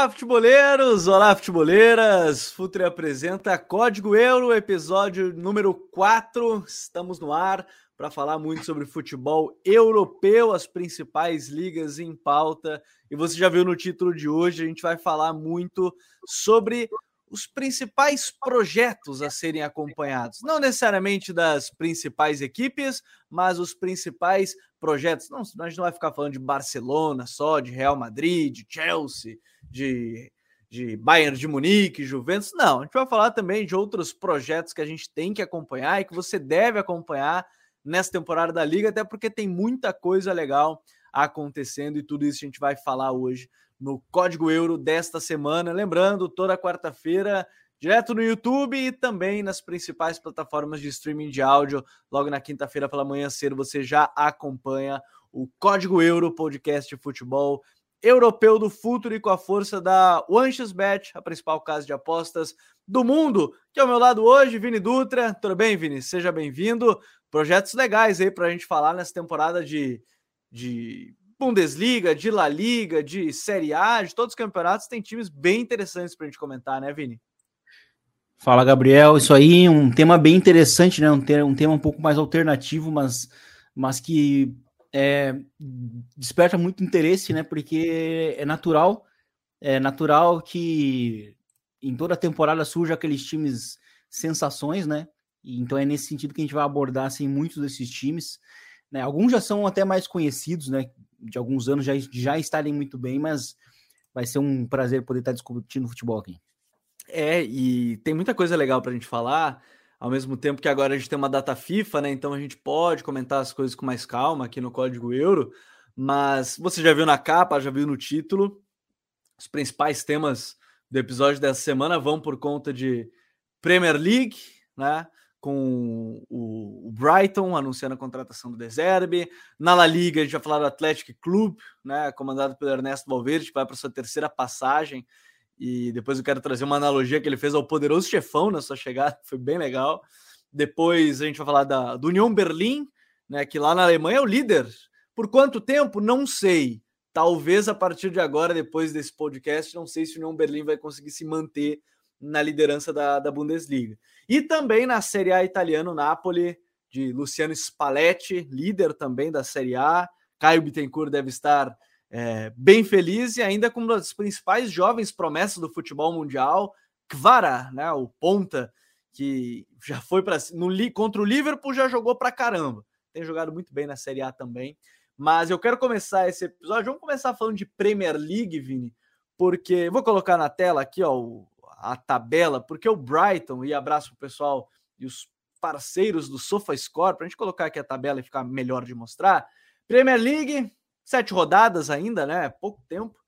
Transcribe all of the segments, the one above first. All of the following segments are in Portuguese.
Olá, futeboleiros! Olá, futeboleiras! Futre apresenta Código Euro, episódio número 4. Estamos no ar para falar muito sobre futebol europeu, as principais ligas em pauta. E você já viu no título de hoje, a gente vai falar muito sobre os principais projetos a serem acompanhados. Não necessariamente das principais equipes, mas os principais projetos. Não, a gente não vai ficar falando de Barcelona só, de Real Madrid, de Chelsea, de, de Bayern de Munique, Juventus. Não, a gente vai falar também de outros projetos que a gente tem que acompanhar e que você deve acompanhar nessa temporada da Liga, até porque tem muita coisa legal acontecendo e tudo isso a gente vai falar hoje no Código Euro desta semana. Lembrando, toda quarta-feira, direto no YouTube e também nas principais plataformas de streaming de áudio. Logo na quinta-feira pela manhã cedo, você já acompanha o Código Euro, podcast de futebol europeu do futuro e com a força da OneXBet, a principal casa de apostas do mundo. Que ao meu lado hoje, Vini Dutra. Tudo bem, Vini? Seja bem-vindo. Projetos legais aí para a gente falar nessa temporada de, de Bundesliga, de La Liga, de Série A, de todos os campeonatos, tem times bem interessantes para a gente comentar, né, Vini? Fala, Gabriel. Isso aí, um tema bem interessante, né? Um, tema, um tema um pouco mais alternativo, mas, mas que é, desperta muito interesse, né? Porque é natural, é natural que em toda a temporada surja aqueles times sensações, né? Então é nesse sentido que a gente vai abordar assim, muitos desses times. Né? Alguns já são até mais conhecidos, né? de alguns anos já, já estarem muito bem, mas vai ser um prazer poder estar discutindo futebol aqui. É, e tem muita coisa legal para a gente falar, ao mesmo tempo que agora a gente tem uma data FIFA, né? Então a gente pode comentar as coisas com mais calma aqui no Código Euro, mas você já viu na capa, já viu no título, os principais temas do episódio dessa semana vão por conta de Premier League, né? com o, Brighton anunciando a contratação do Deserbe. Na La Liga, a gente vai falar do Atlético Clube, né, comandado pelo Ernesto Valverde, que vai para sua terceira passagem. E depois eu quero trazer uma analogia que ele fez ao poderoso chefão na sua chegada, foi bem legal. Depois a gente vai falar da, do Union Berlim, né, que lá na Alemanha é o líder. Por quanto tempo? Não sei. Talvez a partir de agora, depois desse podcast, não sei se o Union Berlim vai conseguir se manter na liderança da, da Bundesliga. E também na Série A italiana, Napoli, de Luciano Spalletti, líder também da Série A. Caio Bittencourt deve estar é, bem feliz e ainda com uma das principais jovens promessas do futebol mundial, Kvara, né, o ponta, que já foi para contra o Liverpool, já jogou para caramba. Tem jogado muito bem na Série A também. Mas eu quero começar esse episódio. Vamos começar falando de Premier League, Vini, porque vou colocar na tela aqui ó, a tabela, porque o Brighton, e abraço o pessoal e os parceiros do SofaScore, para a gente colocar aqui a tabela e ficar melhor de mostrar. Premier League, sete rodadas ainda, né? Pouco tempo,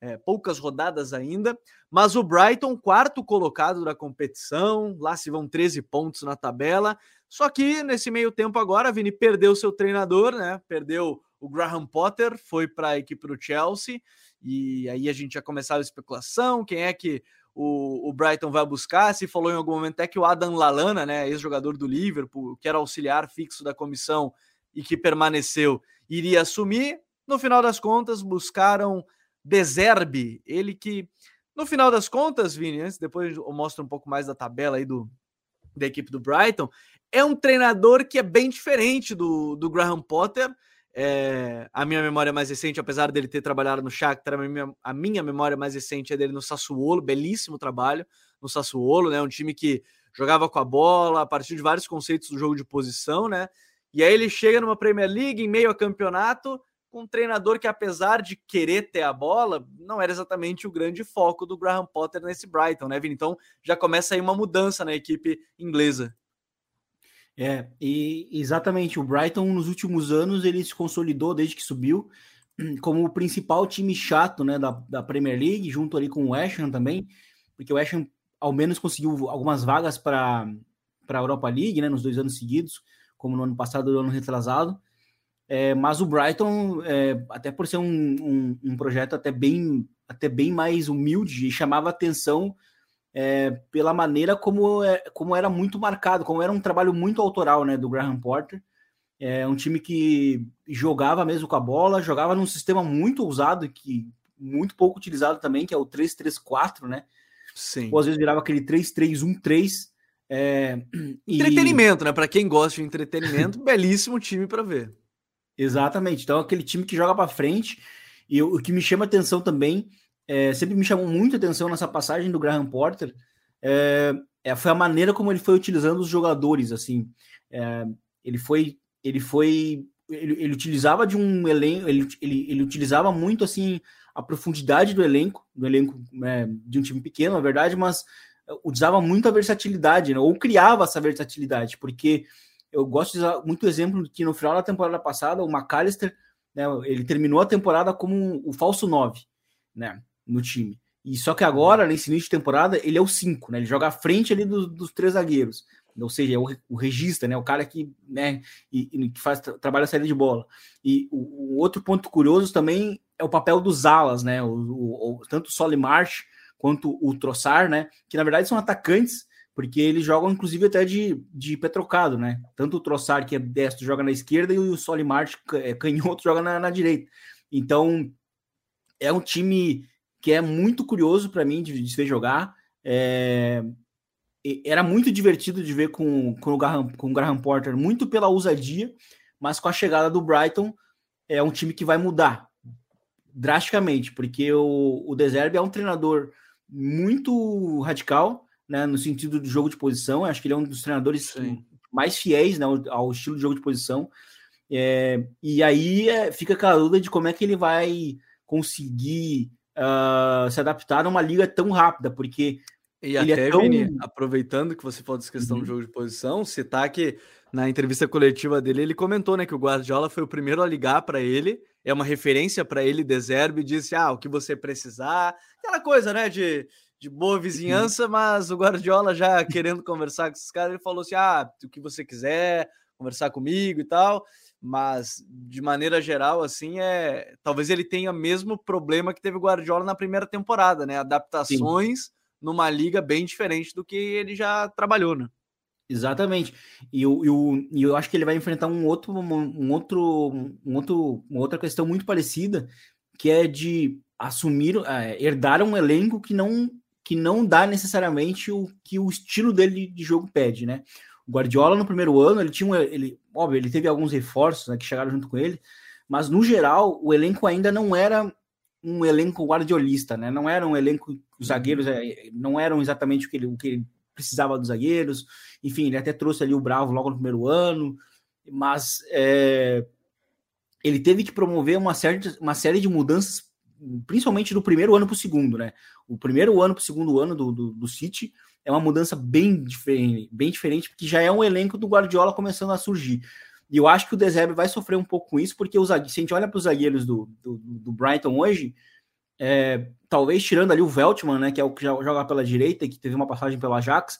é, poucas rodadas ainda, mas o Brighton, quarto colocado da competição, lá se vão 13 pontos na tabela. Só que nesse meio tempo agora, Vini perdeu seu treinador, né? Perdeu o Graham Potter, foi para a equipe do Chelsea, e aí a gente já começava a especulação, quem é que o, o Brighton vai buscar. Se falou em algum momento até que o Adam Lalana, né, ex-jogador do Liverpool, que era auxiliar fixo da comissão e que permaneceu, iria assumir. No final das contas, buscaram Deserbe, ele que, no final das contas, Vini, antes, depois eu mostro um pouco mais da tabela aí do, da equipe do Brighton, é um treinador que é bem diferente do, do Graham Potter é, a minha memória mais recente, apesar dele ter trabalhado no Shakhtar, a minha, a minha memória mais recente é dele no Sassuolo, belíssimo trabalho no Sassuolo, né? Um time que jogava com a bola a partir de vários conceitos do jogo de posição, né? E aí ele chega numa Premier League em meio a campeonato com um treinador que, apesar de querer ter a bola, não era exatamente o grande foco do Graham Potter nesse Brighton, né, Vini? Então já começa aí uma mudança na equipe inglesa. É, e exatamente, o Brighton nos últimos anos ele se consolidou desde que subiu como o principal time chato né, da, da Premier League, junto ali com o West Ham também, porque o West Ham ao menos conseguiu algumas vagas para a Europa League, né, nos dois anos seguidos, como no ano passado e no ano retrasado. É, mas o Brighton, é, até por ser um, um, um, projeto até bem, até bem mais humilde, chamava atenção é, pela maneira como, é, como era muito marcado, como era um trabalho muito autoral né, do Graham Porter. É um time que jogava mesmo com a bola, jogava num sistema muito ousado, que muito pouco utilizado também, que é o 3-3-4, né? Sim. Ou às vezes virava aquele 3-3-1-3. É, entretenimento, e... né? Para quem gosta de entretenimento, belíssimo time para ver. Exatamente. Então, aquele time que joga para frente. E o, que me chama atenção também, é, sempre me chamou muito atenção nessa passagem do Graham Porter, é, é, foi a maneira como ele foi utilizando os jogadores. Assim, é, ele foi, ele foi, ele, ele, utilizava de um elenco, ele, ele, ele utilizava muito assim a profundidade do elenco, do elenco é, de um time pequeno, na verdade, mas usava muito a versatilidade, né? ou criava essa versatilidade, porque eu gosto de usar muito exemplo que no final da temporada passada, o McAllister, né, ele terminou a temporada como o falso 9, né, no time. E só que agora, nesse início de temporada, ele é o 5, né? Ele joga à frente ali do, dos três zagueiros. Ou seja, é o, o regista, né? O cara que, né, e, e faz trabalha a saída de bola. E o, o, outro ponto curioso também é o papel dos alas, né? O, o, tanto o Solimarch quanto o Troçar, né? Que na verdade são atacantes, porque eles jogam inclusive até de, de pé trocado, né? Tanto o Troçar, que é destro, joga na esquerda, e o Solimar, é, canhoto, joga na, na direita. Então, é um time que é muito curioso para mim de, de, ver jogar. É, era muito divertido de ver com, com, o Graham, com o Graham Porter, muito pela ousadia, mas com a chegada do Brighton, é um time que vai mudar drasticamente, porque o, o Deserve é um treinador muito radical, né, no sentido do jogo de posição. acho que ele é um dos treinadores Sim. mais fiéis né, ao, estilo de jogo de posição. É, e aí é, fica aquela dúvida de como é que ele vai conseguir uh, se adaptar a uma liga tão rápida, porque e ele até, é tão... Vini, aproveitando que você falou dessa questão uhum. do jogo de posição, citar que na entrevista coletiva dele ele comentou né, que o Guardiola foi o primeiro a ligar para ele, é uma referência para ele, Deserbe, e disse: Ah, o que você precisar, aquela coisa, né, de de boa uhum. vizinhança, mas o Guardiola já querendo conversar com esses caras, ele falou assim: ah, o que você quiser, conversar comigo e tal. Mas de maneira geral, assim, é talvez ele tenha o mesmo problema que teve o Guardiola na primeira temporada, né? Adaptações Sim. numa liga bem diferente do que ele já trabalhou, né? Exatamente. E eu, eu, eu acho que ele vai enfrentar um outro, um outro, um outro, uma outra questão muito parecida, que é de assumir, é, herdar um elenco que não que não dá necessariamente o que o estilo dele de jogo pede, né? O Guardiola no primeiro ano, ele tinha um, ele, óbvio, ele teve alguns reforços né, que chegaram junto com ele, mas no geral o elenco ainda não era um elenco guardiolista, né? Não era um elenco, os zagueiros é, não eram exatamente o que ele, o que ele precisava dos zagueiros. Enfim, ele até trouxe ali o Bravo logo no primeiro ano, mas é, ele teve que promover uma série, uma série de mudanças principalmente do primeiro ano para o segundo, né? O primeiro ano para o segundo ano do, do, do, City é uma mudança bem diferente, bem diferente, porque já é um elenco do Guardiola começando a surgir. E eu acho que o Deserve vai sofrer um pouco com isso, porque os, se a gente olha para os zagueiros do, do, do, Brighton hoje, é, talvez tirando ali o Veltman, né, que é o que joga pela direita, que teve uma passagem pelo Ajax,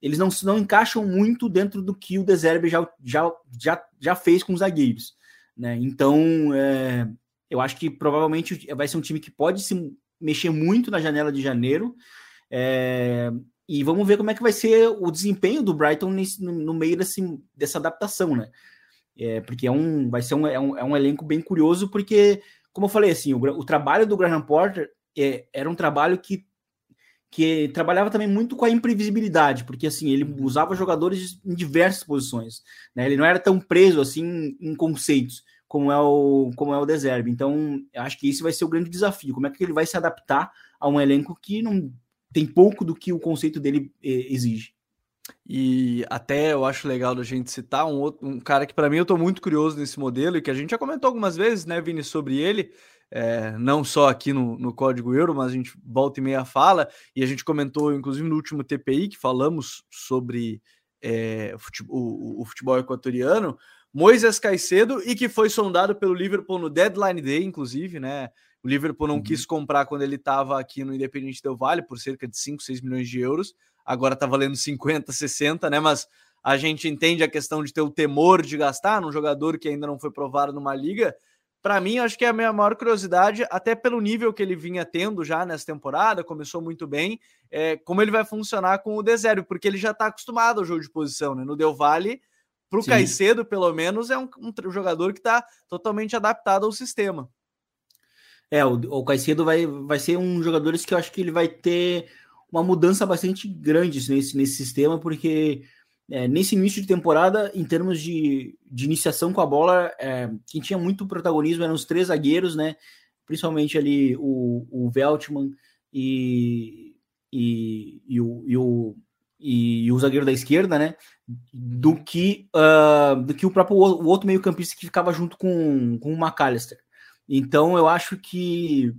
eles não, não encaixam muito dentro do que o Deserve já, já, já, já fez com os zagueiros. Né? Então, é, eu acho que provavelmente vai ser um time que pode se mexer muito na janela de janeiro. É, e vamos ver como é que vai ser o desempenho do Brighton nesse, no, meio desse, dessa adaptação, né? É, porque é um, vai ser um, é, um, é um elenco bem curioso, porque, como eu falei, assim, o, o trabalho do Graham Porter é, era um trabalho que, que trabalhava também muito com a imprevisibilidade, porque assim, ele usava jogadores em diversas posições, né? Ele não era tão preso assim em conceitos como é o, como é o Deserve. Então, acho que esse vai ser o grande desafio. Como é que ele vai se adaptar a um elenco que não tem pouco do que o conceito dele eh, exige. E até eu acho legal da gente citar um, outro, um cara que para mim eu estou muito curioso nesse modelo e que a gente já comentou algumas vezes, né, Vini, sobre ele, é, não só aqui no, no Código Euro, mas a gente volta e meia fala, e a gente comentou, inclusive, no último TPI, que falamos sobre é, o, futebol, o, o futebol equatoriano, Moisés Caicedo e que foi sondado pelo Liverpool no deadline day, inclusive, né? O Liverpool não uhum. quis comprar quando ele estava aqui no Independente Del Vale por cerca de 5, 6 milhões de euros. Agora está valendo 50, 60, né? Mas a gente entende a questão de ter o temor de gastar num jogador que ainda não foi provado numa liga. Para mim, acho que é a minha maior curiosidade, até pelo nível que ele vinha tendo já nessa temporada, começou muito bem, é, como ele vai funcionar com o Desério, porque ele já está acostumado ao jogo de posição, né? No Del Valle para o Caicedo, pelo menos, é um, um jogador que está totalmente adaptado ao sistema. É, o, o Caicedo vai, vai ser um jogador que eu acho que ele vai ter uma mudança bastante grande nesse, nesse sistema, porque é, nesse início de temporada, em termos de, de iniciação com a bola, é, quem tinha muito protagonismo eram os três zagueiros, né? Principalmente ali o, o Veltman e, e, e, o, e, o, e, o zagueiro da esquerda, né? Do que, uh, do que o próprio o outro meio-campista que ficava junto com, com o McAllister. Então eu acho que,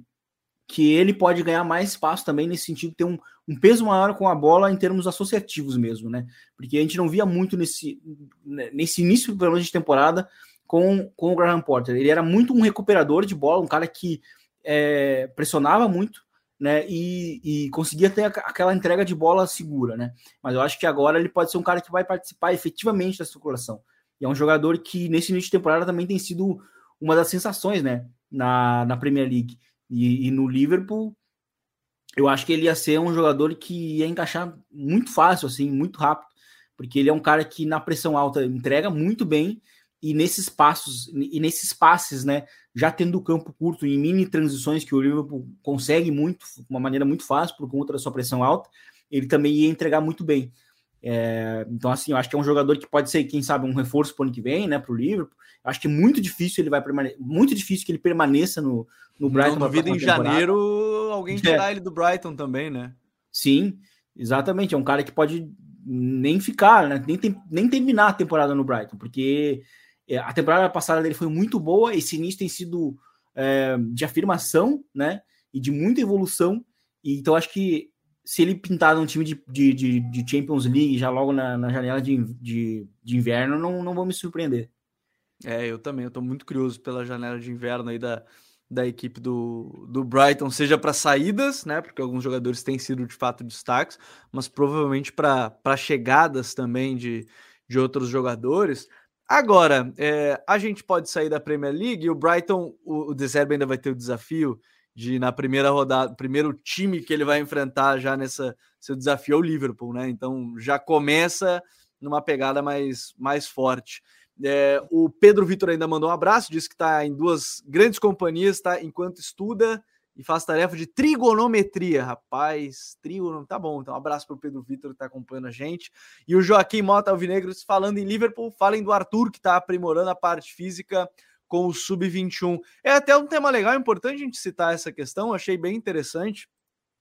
que ele pode ganhar mais espaço também nesse sentido, ter um, um peso maior com a bola em termos associativos mesmo, né? Porque a gente não via muito nesse, nesse início, pelo menos, de temporada com, com o Graham Porter. Ele era muito um recuperador de bola, um cara que é, pressionava muito, né? E, e, conseguia ter aquela entrega de bola segura, né? Mas eu acho que agora ele pode ser um cara que vai participar efetivamente da circulação. E é um jogador que nesse início de temporada também tem sido uma das sensações, né? Na, na Premier League. E, e no Liverpool eu acho que ele ia ser um jogador que ia encaixar muito fácil, assim, muito rápido, porque ele é um cara que na pressão alta entrega muito bem e nesses passos e nesses passes, né, já tendo o campo curto em mini transições que o Liverpool consegue muito, de uma maneira muito fácil por conta da sua pressão alta, ele também ia entregar muito bem. É, então, assim, eu acho que é um jogador que pode ser, quem sabe, um reforço para o ano que vem, né, para o Liverpool. Eu acho que é muito difícil ele vai permanecer, muito difícil que ele permaneça no, no Brighton. Não duvido em janeiro alguém tirar é. ele do Brighton também, né? Sim, exatamente. É um cara que pode nem ficar, né, nem, tem, nem terminar a temporada no Brighton, porque é, a temporada passada dele foi muito boa. Esse início tem sido é, de afirmação, né, e de muita evolução. E, então, acho que se ele pintar num time de, de, de, de Champions League já logo na, na janela de, de, de, inverno, não, não vou me surpreender. É, eu também, eu tô muito curioso pela janela de inverno aí da, da equipe do, do Brighton, seja para saídas, né? Porque alguns jogadores têm sido de fato destaques, mas provavelmente para chegadas também de, de outros jogadores. Agora, é, a gente pode sair da Premier League e o Brighton, o, o ainda vai ter o desafio de na primeira rodada, primeiro time que ele vai enfrentar já nessa seu desafio é o Liverpool, né? Então já começa numa pegada mais, mais forte. É, o Pedro Vitor ainda mandou um abraço, disse que está em duas grandes companhias, tá? Enquanto estuda e faz tarefa de trigonometria. Rapaz, trigonometria, tá bom. Então, um abraço para o Pedro Vitor que está acompanhando a gente. E o Joaquim Mota Alvinegros falando em Liverpool, falem do Arthur que está aprimorando a parte física com o Sub-21. É até um tema legal, é importante a gente citar essa questão, achei bem interessante.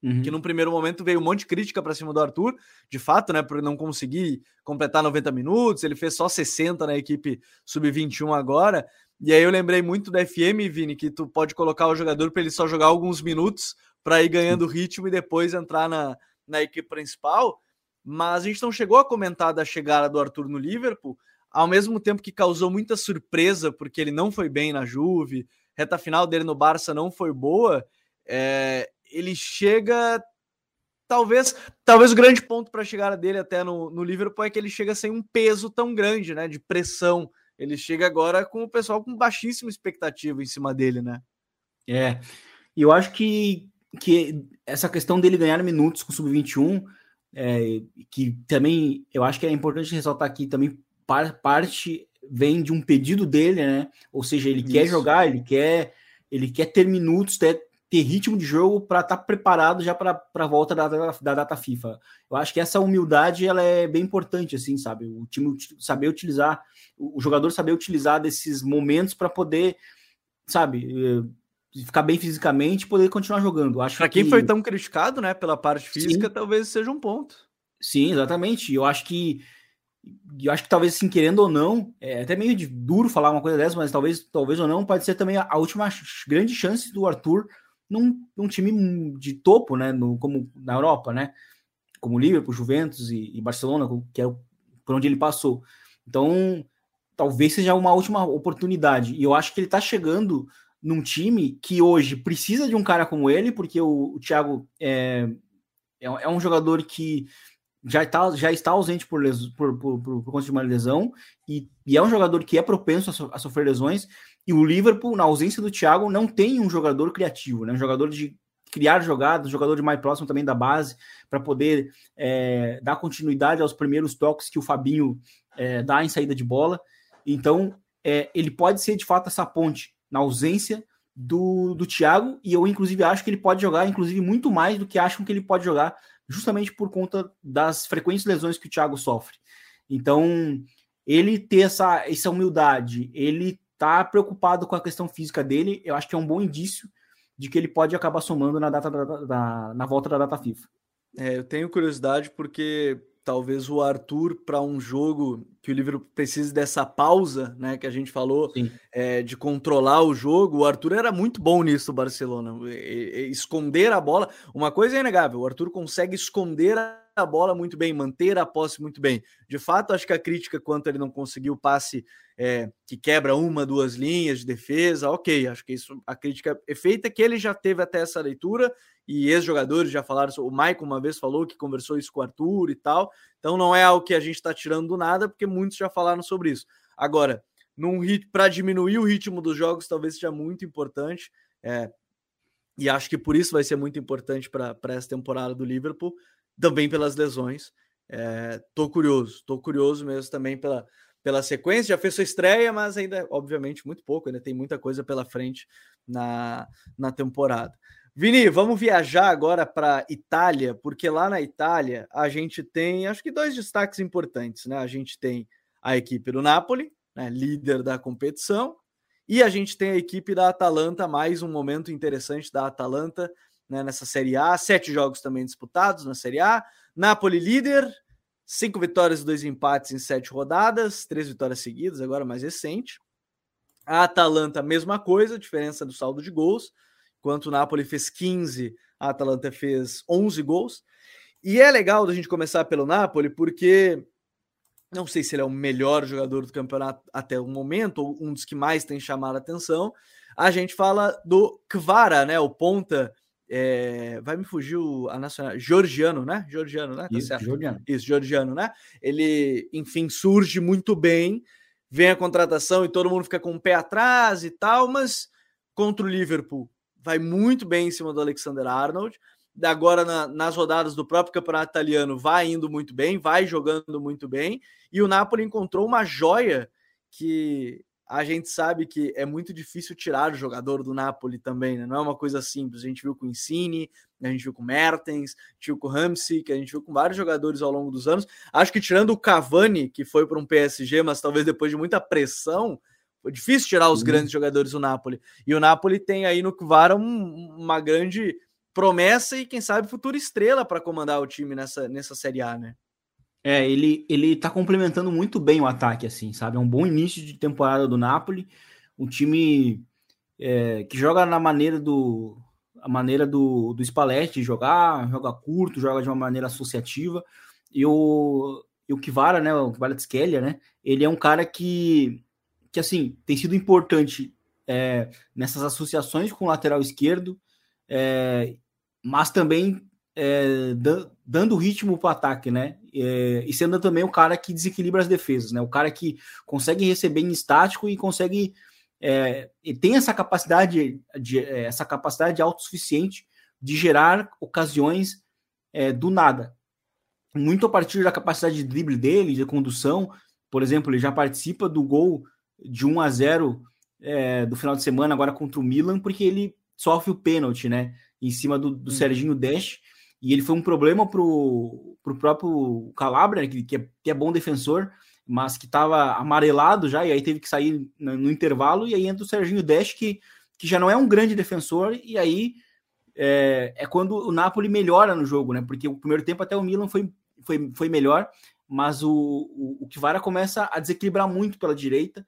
Uhum. Que num primeiro momento veio um monte de crítica para cima do Arthur, de fato, né? Por não conseguir completar 90 minutos, ele fez só 60 na equipe sub-21 agora. E aí eu lembrei muito da FM, Vini, que tu pode colocar o jogador para ele só jogar alguns minutos para ir ganhando ritmo e depois entrar na, na equipe principal. Mas a gente não chegou a comentar da chegada do Arthur no Liverpool, ao mesmo tempo que causou muita surpresa, porque ele não foi bem na Juve, reta final dele no Barça não foi boa, é, ele chega. Talvez, talvez o grande ponto para a chegada dele até no, no Liverpool é que ele chega sem um peso tão grande, né? De pressão. Ele chega agora com o pessoal com baixíssima expectativa em cima dele, né? É. E eu acho que, que essa questão dele ganhar minutos com o Sub-21, é, que também eu acho que é importante ressaltar aqui também parte vem de um pedido dele, né? Ou seja, ele Isso. quer jogar, ele quer, ele quer ter minutos, ter, ter ritmo de jogo para estar tá preparado já para a volta da, da, da, data FIFA. Eu acho que essa humildade ela é bem importante, assim, sabe? O time saber utilizar, o jogador saber utilizar desses momentos para poder, sabe? Eh, ficar bem fisicamente e poder continuar jogando. Acho para quem que... foi tão criticado, né, pela parte física, Sim. talvez seja um ponto. Sim, exatamente. Eu acho que eu acho que talvez, assim, querendo ou não, é até meio de duro falar uma coisa dessa, mas talvez, talvez ou não, pode ser também a, a última grande chance do Arthur num, num, time de topo, né? No, como na Europa, né? Como Liverpool, Juventus e, e Barcelona, que é por onde ele passou. Então, talvez seja uma última oportunidade. E eu acho que ele tá chegando num time que hoje precisa de um cara como ele, porque o, o Thiago é, é, é um jogador que já está, já está ausente por, les, por, por, por, por, conta de uma lesão e, e, é um jogador que é propenso a, so, a, sofrer lesões. E o Liverpool, na ausência do Thiago, não tem um jogador criativo, né? um jogador de criar jogadas, um jogador de mais próximo também da base, para poder é, dar continuidade aos primeiros toques que o Fabinho é, dá em saída de bola. Então, é, ele pode ser de fato essa ponte na ausência do, do Thiago, e eu, inclusive, acho que ele pode jogar, inclusive, muito mais do que acham que ele pode jogar, justamente por conta das frequentes lesões que o Thiago sofre. Então, ele ter essa, essa humildade, ele tá preocupado com a questão física dele, eu acho que é um bom indício de que ele pode acabar somando na data da, da na volta da data FIFA. É, eu tenho curiosidade porque talvez o Arthur para um jogo que o Liverpool precise dessa pausa, né, que a gente falou, é, de controlar o jogo. O Arthur era muito bom nisso, o Barcelona, esconder a bola. Uma coisa é inegável, o Arthur consegue esconder a bola muito bem, manter a posse muito bem. De fato, acho que a crítica quanto ele não conseguiu o passe é, que quebra uma, duas linhas de defesa, ok, acho que isso a crítica é feita, que ele já teve até essa leitura e ex-jogadores já falaram, o Maicon uma vez falou que conversou isso com o Arthur e tal, então não é algo que a gente está tirando do nada, porque muitos já falaram sobre isso. Agora, num para diminuir o ritmo dos jogos, talvez seja muito importante, é, e acho que por isso vai ser muito importante para essa temporada do Liverpool, também pelas lesões. É, tô curioso, tô curioso mesmo também pela, pela sequência. Já fez sua estreia, mas ainda, obviamente, muito pouco, ainda tem muita coisa pela frente na, na temporada. Vini, vamos viajar agora para Itália, porque lá na Itália a gente tem, acho que dois destaques importantes, né? A gente tem a equipe do Napoli, né, líder da competição, e a gente tem a equipe da Atalanta, mais um momento interessante da Atalanta né, nessa Série A, sete jogos também disputados na Série A. Napoli líder, cinco vitórias e dois empates em sete rodadas, três vitórias seguidas, agora mais recente. A Atalanta, mesma coisa, diferença do saldo de gols. Enquanto o Napoli fez 15, a Atalanta fez 11 gols. E é legal da gente começar pelo Napoli, porque não sei se ele é o melhor jogador do campeonato até o momento, ou um dos que mais tem chamado a atenção. A gente fala do Kvara, né? O ponta. É... vai me fugir o, a nacional. Georgiano, né? Georgiano, né? Tá Isso, certo? Georgiano. Isso, Georgiano, né? Ele, enfim, surge muito bem. Vem a contratação e todo mundo fica com o pé atrás e tal, mas contra o Liverpool vai muito bem em cima do Alexander Arnold. Agora, na, nas rodadas do próprio campeonato italiano, vai indo muito bem, vai jogando muito bem. E o Napoli encontrou uma joia que a gente sabe que é muito difícil tirar o jogador do Napoli também, né? Não é uma coisa simples. A gente viu com o Insigne, a gente viu com o Mertens, a gente viu com o Ramsey, que a gente viu com vários jogadores ao longo dos anos. Acho que tirando o Cavani, que foi para um PSG, mas talvez depois de muita pressão, foi difícil tirar os uhum. grandes jogadores do Napoli. E o Napoli tem aí no Kvara um, uma grande promessa e, quem sabe, futura estrela para comandar o time nessa, nessa Série A, né? É, ele, ele tá complementando muito bem o ataque, assim, sabe? É um bom início de temporada do Napoli. Um time é, que joga na maneira do a maneira do, do Spalletti jogar, joga curto, joga de uma maneira associativa. E o, e o Kivara, né, o Kivara né, ele é um cara que que assim tem sido importante é, nessas associações com o lateral esquerdo, é, mas também é, dando ritmo para o ataque, né? É, e sendo também o cara que desequilibra as defesas, né? O cara que consegue receber em estático e consegue é, e tem essa capacidade de é, essa capacidade autossuficiente de gerar ocasiões do nada. Muito a partir da capacidade de drible dele, de condução, por exemplo, ele já participa do gol de 1 a 0 é, do final de semana agora contra o Milan, porque ele sofre o pênalti, né? Em cima do, do hum. Serginho Dash. E ele foi um problema pro, pro próprio Calabria, que, que, é, que é bom defensor, mas que estava amarelado já, e aí teve que sair no, no, intervalo, e aí entra o Serginho Dash, que, que já não é um grande defensor, e aí é, é quando o Napoli melhora no jogo, né? Porque o primeiro tempo até o Milan foi, foi, foi melhor, mas o, o, o Kivara começa a desequilibrar muito pela direita,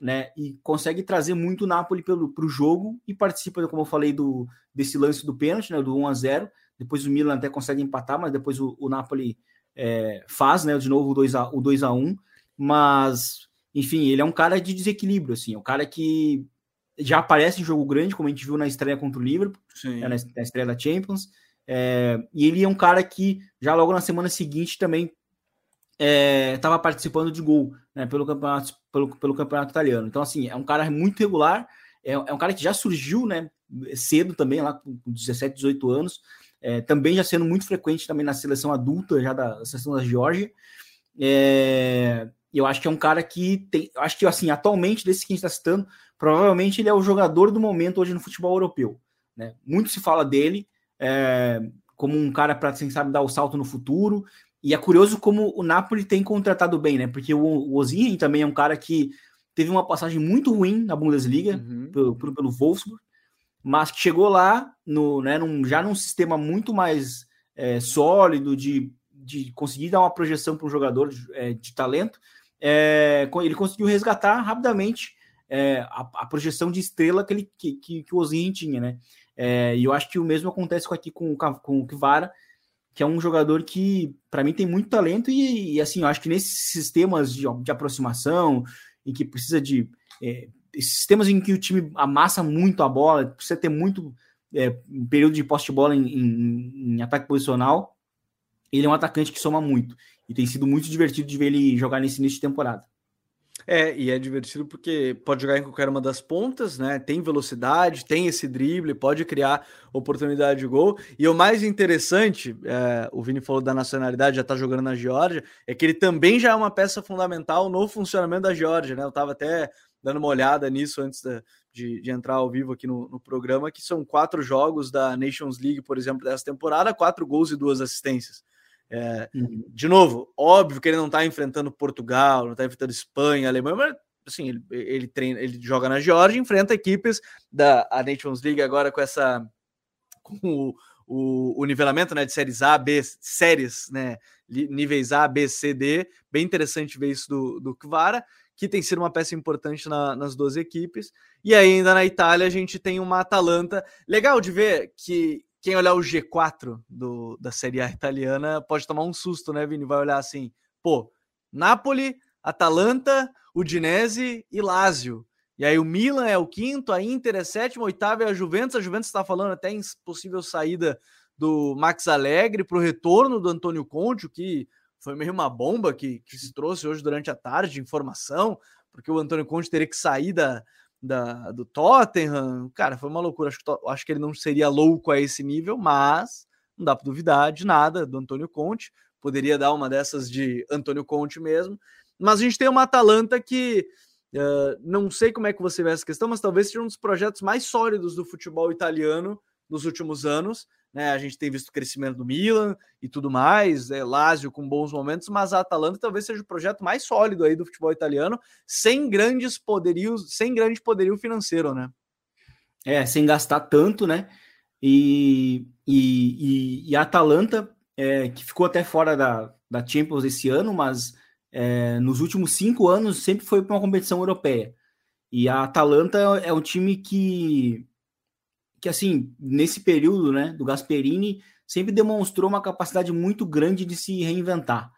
né? E consegue trazer muito o Napoli para o jogo e participa, como eu falei, do, desse lance do pênalti, né? Do 1 a 0 Depois o Milan até consegue empatar, mas depois o, o Napoli é, faz, né? De novo o 2 a, o 2 a 1 Mas, enfim, ele é um cara de desequilíbrio, assim, é um cara que já aparece em jogo grande, como a gente viu na estreia contra o Liverpool, né, na estreia da Champions. É, e ele é um cara que já logo na semana seguinte também estava é, participando de gol né, pelo, campeonato, pelo, pelo campeonato italiano. Então, assim, é um cara muito regular, é, é um cara que já surgiu né, cedo também, lá com 17, 18 anos, é, também já sendo muito frequente também na seleção adulta, já da seleção da Geórgia. É, eu acho que é um cara que tem. Acho que, assim, atualmente, desse que a gente está citando, provavelmente ele é o jogador do momento hoje no futebol europeu. Né? Muito se fala dele é, como um cara para, quem sabe, dar o salto no futuro. E é curioso como o Napoli tem contratado bem, né? Porque o, o também é um cara que teve uma passagem muito ruim na Bundesliga uhum. pelo, pelo, pelo Wolfsburg, mas que chegou lá no, né, num, já num sistema muito mais é, sólido de, de conseguir dar uma projeção para um jogador de, é, de talento. É, ele conseguiu resgatar rapidamente é, a, a, projeção de estrela que, ele, que, que, que o Ozirren tinha, né? É, e eu acho que o mesmo acontece aqui com, com o Kivara, que é um jogador que, para mim, tem muito talento e, e, assim, eu acho que nesses sistemas de, de aproximação, em que precisa de... É, sistemas em que o time amassa muito a bola, precisa ter muito é, um período de poste de bola em, em, em ataque posicional, ele é um atacante que soma muito. E tem sido muito divertido de ver ele jogar nesse início de temporada. É, e é divertido porque pode jogar em qualquer uma das pontas, né? Tem velocidade, tem esse drible, pode criar oportunidade de gol. E o mais interessante, é, o Vini falou da nacionalidade, já tá jogando na Geórgia, é que ele também já é uma peça fundamental no funcionamento da Geórgia, né? Eu tava até dando uma olhada nisso antes da, de, de, entrar ao vivo aqui no, no, programa, que são quatro jogos da Nations League, por exemplo, dessa temporada, quatro gols e duas assistências. É, uhum. De novo, óbvio que ele não está enfrentando Portugal, não está enfrentando Espanha, Alemanha, mas assim, ele, ele treina, ele joga na Geórgia, enfrenta equipes da a Nations League agora com essa com o, o, o, nivelamento né, de séries A, B, séries, né? Níveis A, B, C, D. Bem interessante ver isso do, do Kvara, que tem sido uma peça importante na, nas duas equipes. E ainda na Itália a gente tem uma Atalanta. Legal de ver que quem olhar o G4 do, da Série A italiana pode tomar um susto, né, Vini? Vai olhar assim, pô, Napoli, Atalanta, Udinese e Lazio. E aí o Milan é o quinto, a Inter é sétimo, oitavo é a Juventus. A Juventus está falando até em possível saída do Max Alegre para o retorno do Antônio Conte, que foi meio uma bomba que, que se trouxe hoje durante a tarde de informação, porque o Antônio Conte teria que sair da, da, do Tottenham. Cara, foi uma loucura. Acho que, acho que ele não seria louco a esse nível, mas não dá para duvidar de nada do Antônio Conte. Poderia dar uma dessas de Antônio Conte mesmo. Mas a gente tem uma Atalanta que uh, não sei como é que você vê essa questão, mas talvez seja um dos projetos mais sólidos do futebol italiano nos últimos anos. Né? A gente tem visto o crescimento do Milan e tudo mais, é, Lazio com bons momentos, mas a Atalanta talvez seja o projeto mais sólido aí do futebol italiano, sem grandes poderios, sem grande poderio financeiro, né? É, sem gastar tanto, né? E, e, e, e a Atalanta, é, que ficou até fora da, da Champions esse ano, mas é, nos últimos cinco anos sempre foi para uma competição europeia. E a Atalanta é um time que que assim, nesse período, né, do Gasperini, sempre demonstrou uma capacidade muito grande de se reinventar.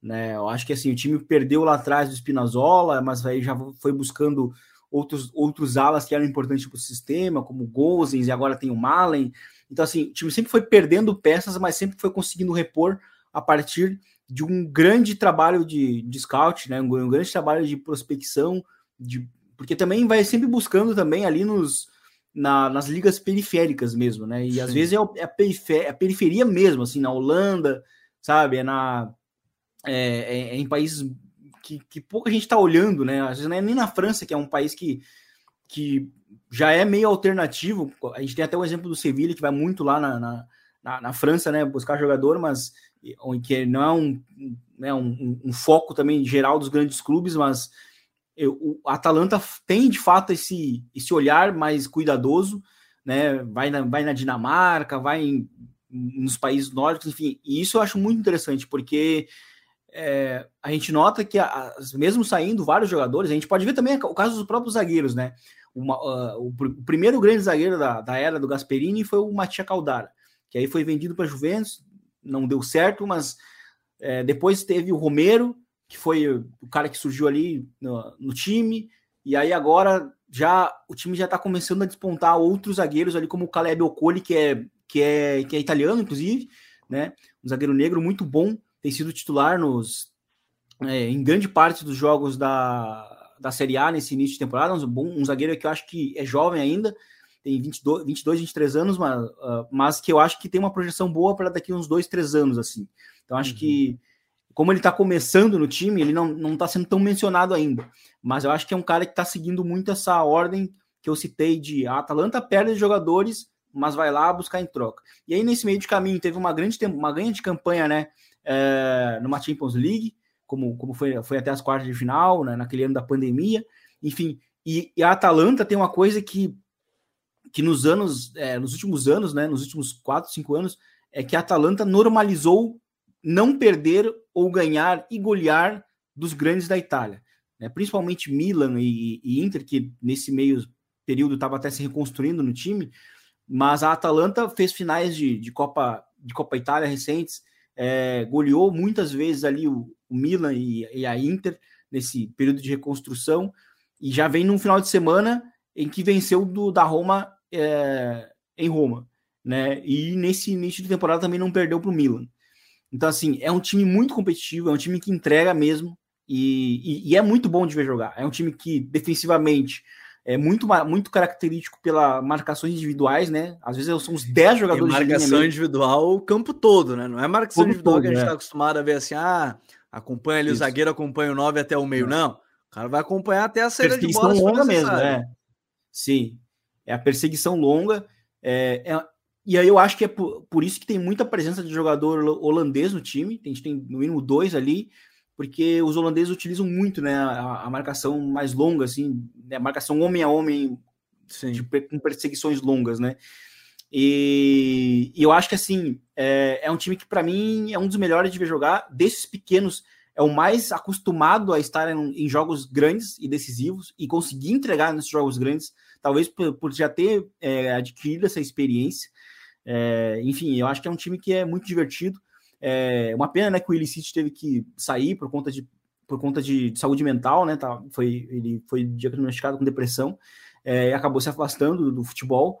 Né? Eu acho que assim, o time perdeu lá atrás do Spinazzola, mas aí já foi buscando outros, outros alas que eram importantes para o sistema, como o Gozens, e agora tem o Malen. Então, assim, o time sempre foi perdendo peças, mas sempre foi conseguindo repor a partir de um grande trabalho de, de scout, né? um, um grande trabalho de prospecção, de, porque também vai sempre buscando também ali nos, na, nas ligas periféricas mesmo, né? E Sim. às vezes é, é, a periferia, é, a periferia, mesmo, assim, na Holanda, sabe? É, na, é, é, é em países que, que pouca gente está olhando, né? Às vezes não é nem na França, que é um país que, que já é meio alternativo. A gente tem até o exemplo do Sevilha, que vai muito lá na, na, na, na França, né? Buscar jogador, mas que não é um, né, um, um foco também geral dos grandes clubes, mas eu, o Atalanta tem de fato esse, esse olhar mais cuidadoso, né? Vai na, vai na Dinamarca, vai em, nos países nórdicos, enfim, e isso eu acho muito interessante, porque é, a gente nota que, as, mesmo saindo vários jogadores, a gente pode ver também o caso dos próprios zagueiros, né? Uma, uh, o, o, primeiro grande zagueiro da, da era do Gasperini foi o Matia Caldara, que aí foi vendido para a Juventus, não deu certo, mas é, depois teve o Romero, que foi o cara que surgiu ali no, no time, e aí agora já o time já está começando a despontar outros zagueiros ali, como o Caleb Ocoli, que é, que é, que é italiano, inclusive, né? Um zagueiro negro muito bom, tem sido titular nos, é, em grande parte dos jogos da, da Série A nesse início de temporada, um, bom, um zagueiro que eu acho que é jovem ainda, tem 22, 22 23 anos, mas, uh, mas que eu acho que tem uma projeção boa para daqui uns dois, três anos, assim. Então acho uhum. que como ele está começando no time, ele não, não tá sendo tão mencionado ainda. Mas eu acho que é um cara que está seguindo muito essa ordem que eu citei de a Atalanta perde jogadores, mas vai lá buscar em troca. E aí, nesse meio de caminho, teve uma grande, uma grande campanha, né? É, numa Champions League, como, como foi, foi até as quartas de final, né, naquele ano da pandemia. Enfim, e, e a Atalanta tem uma coisa que, que nos anos, é, nos últimos anos, né? Nos últimos quatro, cinco anos, é que a Atalanta normalizou não perder ou ganhar e golear dos grandes da Itália. Né? Principalmente Milan e, e Inter, que nesse meio período estava até se reconstruindo no time, mas a Atalanta fez finais de, de Copa de Copa Itália recentes, é, goleou muitas vezes ali o, o Milan e, e, a Inter nesse período de reconstrução, e já vem num final de semana em que venceu do, da Roma é, em Roma, né? E nesse início de temporada também não perdeu para o Milan. Então, assim, é um time muito competitivo, é um time que entrega mesmo e, e, e, é muito bom de ver jogar. É um time que, defensivamente, é muito, muito característico pelas marcações individuais, né? Às vezes são uns 10 jogadores. E marcação individual o campo todo, né? Não é marcação individual todo, que a gente está é. acostumado a ver assim, ah, acompanha ali Isso. o zagueiro, acompanha o 9 até o meio. Não. O cara vai acompanhar até a saída de bola. longa mesmo, né? Sim. É a perseguição longa. É, é, e aí eu acho que é por, por, isso que tem muita presença de jogador holandês no time. A gente tem no mínimo dois ali, porque os holandeses utilizam muito né, a, a marcação mais longa, assim, né, a marcação homem a homem, de, com perseguições longas, né? E, e, eu acho que assim é, é um time que para mim é um dos melhores de ver jogar. Desses pequenos é o mais acostumado a estar em, em jogos grandes e decisivos e conseguir entregar nesses jogos grandes, talvez por, por já ter é, adquirido essa experiência. É, enfim, eu acho que é um time que é muito divertido. É uma pena né, que o Illicit teve que sair por conta de, por conta de, de saúde mental, né? Tá, foi, ele foi diagnosticado com depressão é, e acabou se afastando do, do futebol.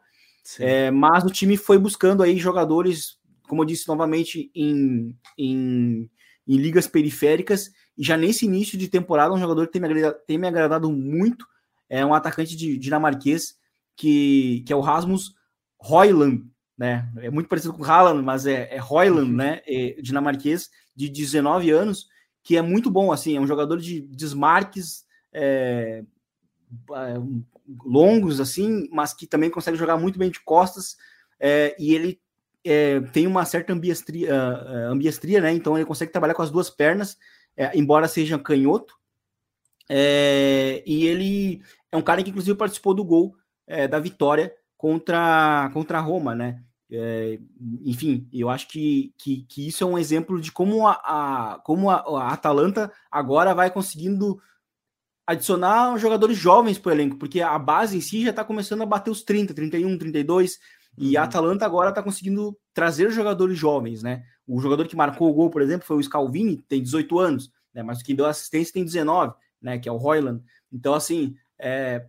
É, mas o time foi buscando aí jogadores, como eu disse novamente, em, em, em, ligas periféricas. E já nesse início de temporada, um jogador que tem me agradado, tem me agradado muito é um atacante de dinamarquês que, que é o Rasmus Royland né? É muito parecido com Haaland, mas é, é Royland, uhum. né? É dinamarquês de 19 anos, que é muito bom, assim, é um jogador de desmarques é, longos, assim, mas que também consegue jogar muito bem de costas, é, e ele é, tem uma certa ambiestria, uh, ambiestria, né? Então ele consegue trabalhar com as duas pernas, é, embora seja canhoto. E ele é um cara que inclusive participou do gol da vitória contra, contra a Roma, né? É, enfim, eu acho que, que, que, isso é um exemplo de como a, a como a, a, Atalanta agora vai conseguindo adicionar jogadores jovens para o elenco, porque a base em si já está começando a bater os 30, 31, 32, e a uhum. Atalanta agora está conseguindo trazer jogadores jovens, né? O jogador que marcou o gol, por exemplo, foi o Scalvini, tem 18 anos, né? Mas quem deu assistência tem 19, né? Que é o Royland. Então, assim, é,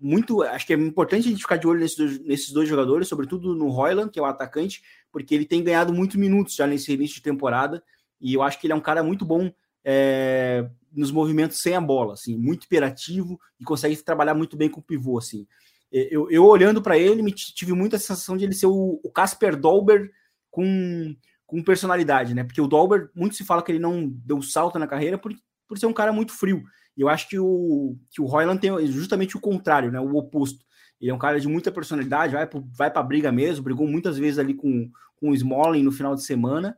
muito. Acho que é importante a gente ficar de olho nesses dois, nesses dois jogadores, sobretudo no Royland, que é o atacante, porque ele tem ganhado muitos minutos já nesse início de temporada. E eu acho que ele é um cara muito bom é, nos movimentos sem a bola, assim, muito imperativo e consegue trabalhar muito bem com o pivô, assim. Eu, eu olhando para ele, me tive muita sensação de ele ser o, o Casper Dolber com, com personalidade, né? Porque o Dolber, muito se fala que ele não deu salto na carreira por, por ser um cara muito frio. E eu acho que o, que o Royland tem justamente o contrário, né? O oposto. Ele é um cara de muita personalidade, vai, vai para a briga mesmo, brigou muitas vezes ali com, com o Smalling no final de semana.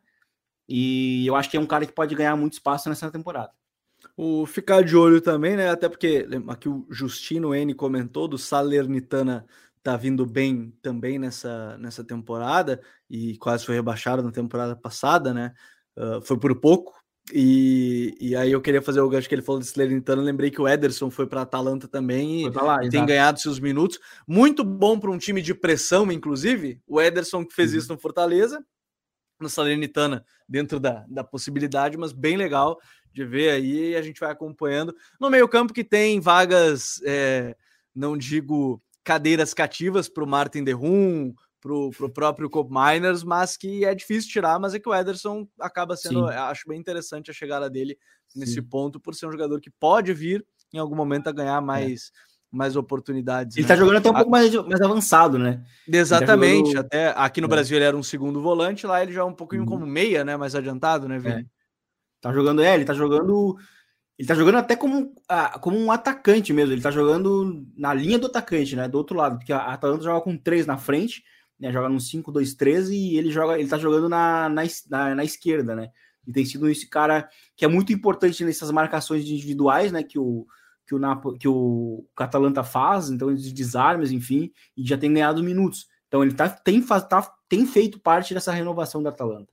E eu acho que é um cara que pode ganhar muito espaço nessa temporada. O ficar de olho também, né? Até porque aqui o Justino N comentou do Salernitana tá vindo bem também nessa, nessa temporada e quase foi rebaixado na temporada passada, né? Uh, foi por pouco, e, e aí eu queria fazer o gancho que ele falou de Salernitana, lembrei que o Ederson foi para Atalanta também e, lá, tem ganhado seus minutos. Muito bom para um time de pressão, inclusive. O Ederson que fez uhum. isso no Fortaleza, no Salernitana, dentro da, da possibilidade, mas bem legal de ver aí. A gente vai acompanhando. No meio-campo que tem vagas, é, não digo cadeiras cativas para o Martin Derrum, pro, pro próprio Cope Miners, mas que é difícil tirar, mas é que o Ederson acaba sendo, Sim. acho bem interessante a chegada dele nesse Sim. ponto, por ser um jogador que pode vir em algum momento a ganhar é. mais, é. mais oportunidades. Ele né? tá jogando até um pouco mais, mais avançado, né? Exatamente, jogando... até aqui no é. Brasil ele era um segundo volante, lá ele já é um pouquinho uhum. como meia, né? Mais adiantado, né, Vini? É. Tá jogando, é, ele tá jogando. Ele tá jogando até como, ah, como um atacante mesmo. Ele tá jogando na linha do atacante, né? Do outro lado, porque a Atalanta joga com três na frente, né? Joga no 5-2-3 e ele joga, ele tá jogando na, na, na, na esquerda, né? E tem sido esse cara que é muito importante nessas marcações individuais, né? Que o, que o, Napo, que o Catalanta faz, então de desarmes, enfim, e já tem ganhado minutos. Então ele tá, tem, tá, tem feito parte dessa renovação da Atalanta.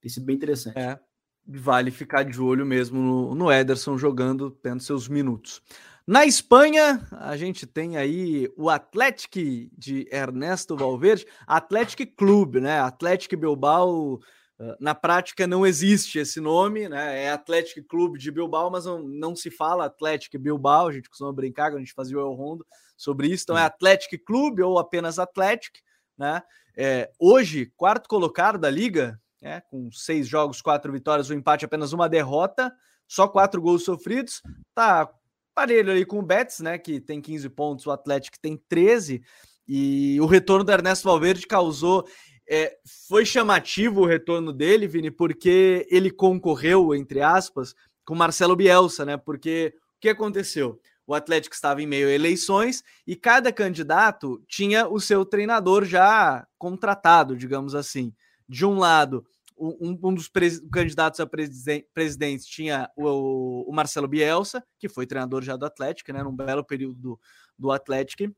Tem sido bem interessante. É, vale ficar de olho mesmo no, no Ederson jogando, tendo seus minutos. Na Espanha, a gente tem aí o Atlético de Ernesto Valverde, Atlético Clube, né? Atlético Bilbao ah, na prática não existe esse nome, né? É Atlético Clube de Bilbao, mas não, não se fala Atlético Bilbao. A gente costuma brincar quando a gente fazia o El Rondo sobre isso. Então é Atlético Clube ou apenas Atlético, né? É, hoje, quarto colocado da liga, né? com seis jogos, quatro vitórias, um empate, apenas uma derrota, só quatro gols sofridos. Tá parelho aí com o Betis, né? Que tem 15 pontos, o Atlético tem 13. E o retorno do Ernesto Valverde causou é, foi chamativo o retorno dele, Vini, porque ele concorreu, entre aspas, com Marcelo Bielsa, né? Porque o que aconteceu? O Atlético estava em meio a eleições e cada candidato tinha o seu treinador já contratado, digamos assim. De um lado, um, um dos candidatos a presiden presidente tinha o, o, Marcelo Bielsa, que foi treinador já do Atlético, né? Num belo período do, do Atlético,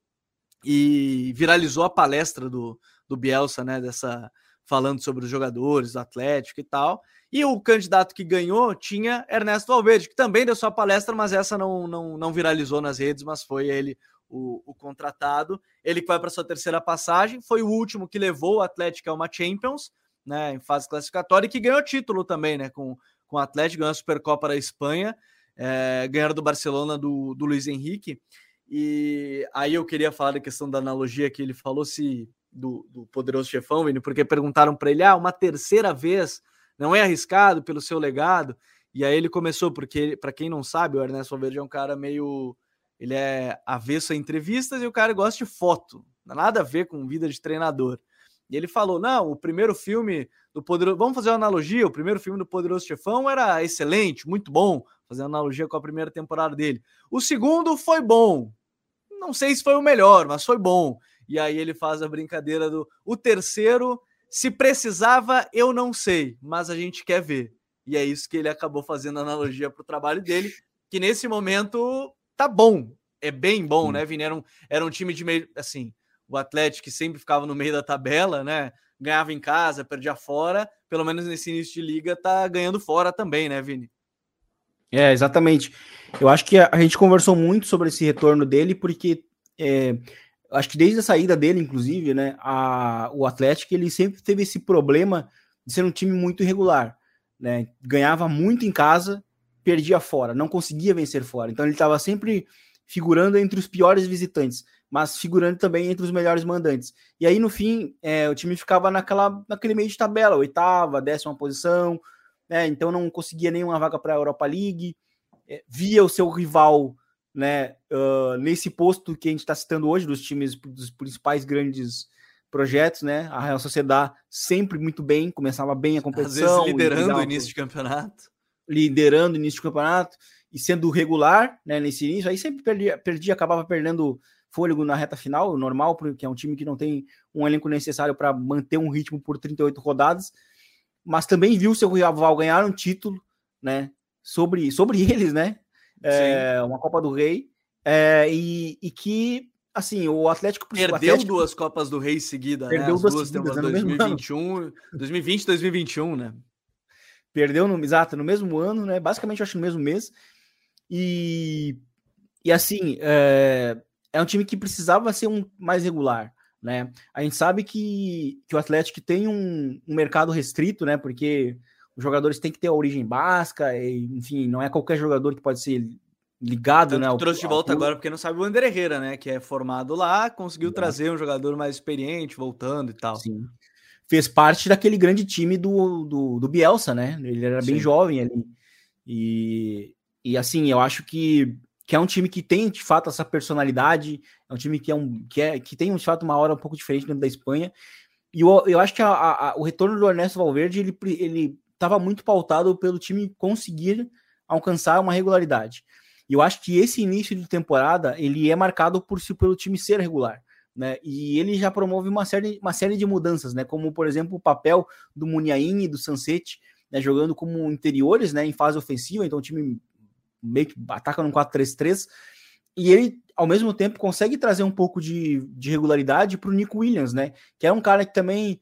e viralizou a palestra do, do Bielsa, né? Dessa falando sobre os jogadores, do Atlético e tal. E o candidato que ganhou tinha Ernesto Valverde, que também deu sua palestra, mas essa não, não, não viralizou nas redes, mas foi ele o, o contratado. Ele que vai para sua terceira passagem, foi o último que levou o Atlético a uma Champions, né? Em fase classificatória, e que ganhou título também, né? Com, com o Atlético, ganhou a Supercopa da Espanha, é, do Barcelona do, do Luiz Henrique. E aí eu queria falar da questão da analogia que ele falou se do, do poderoso chefão, Vini, porque perguntaram para ele: ah, uma terceira vez não é arriscado pelo seu legado? E aí ele começou, porque, para quem não sabe, o Ernesto Valverde é um cara meio. Ele é avesso a entrevistas e o cara gosta de foto, nada a ver com vida de treinador. E ele falou: não, o primeiro filme do Poderoso. Vamos fazer uma analogia: o primeiro filme do Poderoso Chefão era excelente, muito bom, fazer analogia com a primeira temporada dele. O segundo foi bom. Não sei se foi o melhor, mas foi bom. E aí ele faz a brincadeira do o terceiro, se precisava, eu não sei, mas a gente quer ver. E é isso que ele acabou fazendo analogia para o trabalho dele, que nesse momento tá bom, é bem bom, né, Vini? Era um, era um time de meio, assim, o Atlético que sempre ficava no meio da tabela, né? Ganhava em casa, perdia fora, pelo menos nesse início de liga tá ganhando fora também, né, Vini? É, exatamente. Eu acho que a, gente conversou muito sobre esse retorno dele, porque é, acho que desde a saída dele, inclusive, né, a, o Atlético ele sempre teve esse problema de ser um time muito irregular, né? Ganhava muito em casa, perdia fora, não conseguia vencer fora. Então ele estava sempre figurando entre os piores visitantes, mas figurando também entre os melhores mandantes. E aí no fim, é, o time ficava naquela naquele meio de tabela, oitava, décima posição, né? Então não conseguia nenhuma vaga para a Europa League. É, via o seu rival né, uh, nesse posto que a gente está citando hoje, dos times, dos principais grandes projetos, né? A Real Sociedade sempre muito bem, começava bem a competição. Às vezes liderando o início de campeonato. Liderando o início de campeonato e sendo regular né, nesse início, aí sempre perdia, perdia, acabava perdendo fôlego na reta final, normal, porque é um time que não tem um elenco necessário para manter um ritmo por 38 rodadas, mas também viu seu rival ganhar um título, né? Sobre, sobre eles, né? é, uma Copa do Rei, é, e, e, que, assim, o Atlético... Perdeu o Atlético, duas Copas do Rei seguida, né? perdeu né? duas, duas seguidas, 2021, 2020 2021, né? Perdeu, no, exato, no mesmo ano, né? Basicamente, acho no mesmo mês. E, e assim, é, é um time que precisava ser um mais regular, né? A gente sabe que, que o Atlético tem um, um mercado restrito, né? Porque os jogadores têm que ter a origem basca, e, enfim, não é qualquer jogador que pode ser ligado, Tanto né? Ao, trouxe de volta agora porque não sabe o Ander Herrera, né? Que é formado lá, conseguiu é. trazer um jogador mais experiente, voltando e tal. Sim. Fez parte daquele grande time do, do, do Bielsa, né? Ele era bem Sim. jovem ali. E, e assim, eu acho que, que é um time que tem de fato essa personalidade, é um time que, é um, que, é, que tem de fato uma hora um pouco diferente dentro da Espanha. E eu, eu acho que a, a, o retorno do Ernesto Valverde ele, ele estava muito pautado pelo time conseguir alcançar uma regularidade. E eu acho que esse início de temporada ele é marcado por pelo time ser regular. Né? E ele já promove uma série, uma série de mudanças, né? Como, por exemplo, o papel do Muniain e do Sunset, né? jogando como interiores, né? Em fase ofensiva, então o time meio que ataca no 4-3-3. E ele, ao mesmo tempo, consegue trazer um pouco de, de regularidade para o Nico Williams, né? Que é um cara que também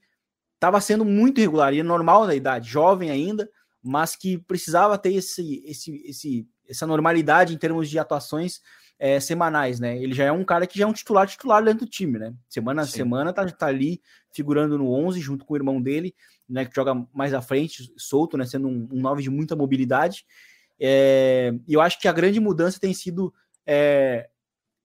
estava sendo muito irregular, e é normal da idade, jovem ainda, mas que precisava ter esse, esse, esse essa normalidade em termos de atuações é, semanais, né? Ele já é um cara que já é um titular titular dentro do time, né? Semana a semana tá, tá ali figurando no 11 junto com o irmão dele, né? Que joga mais à frente, solto, né? Sendo um, um 9 de muita mobilidade. É, e eu acho que a grande mudança tem sido é,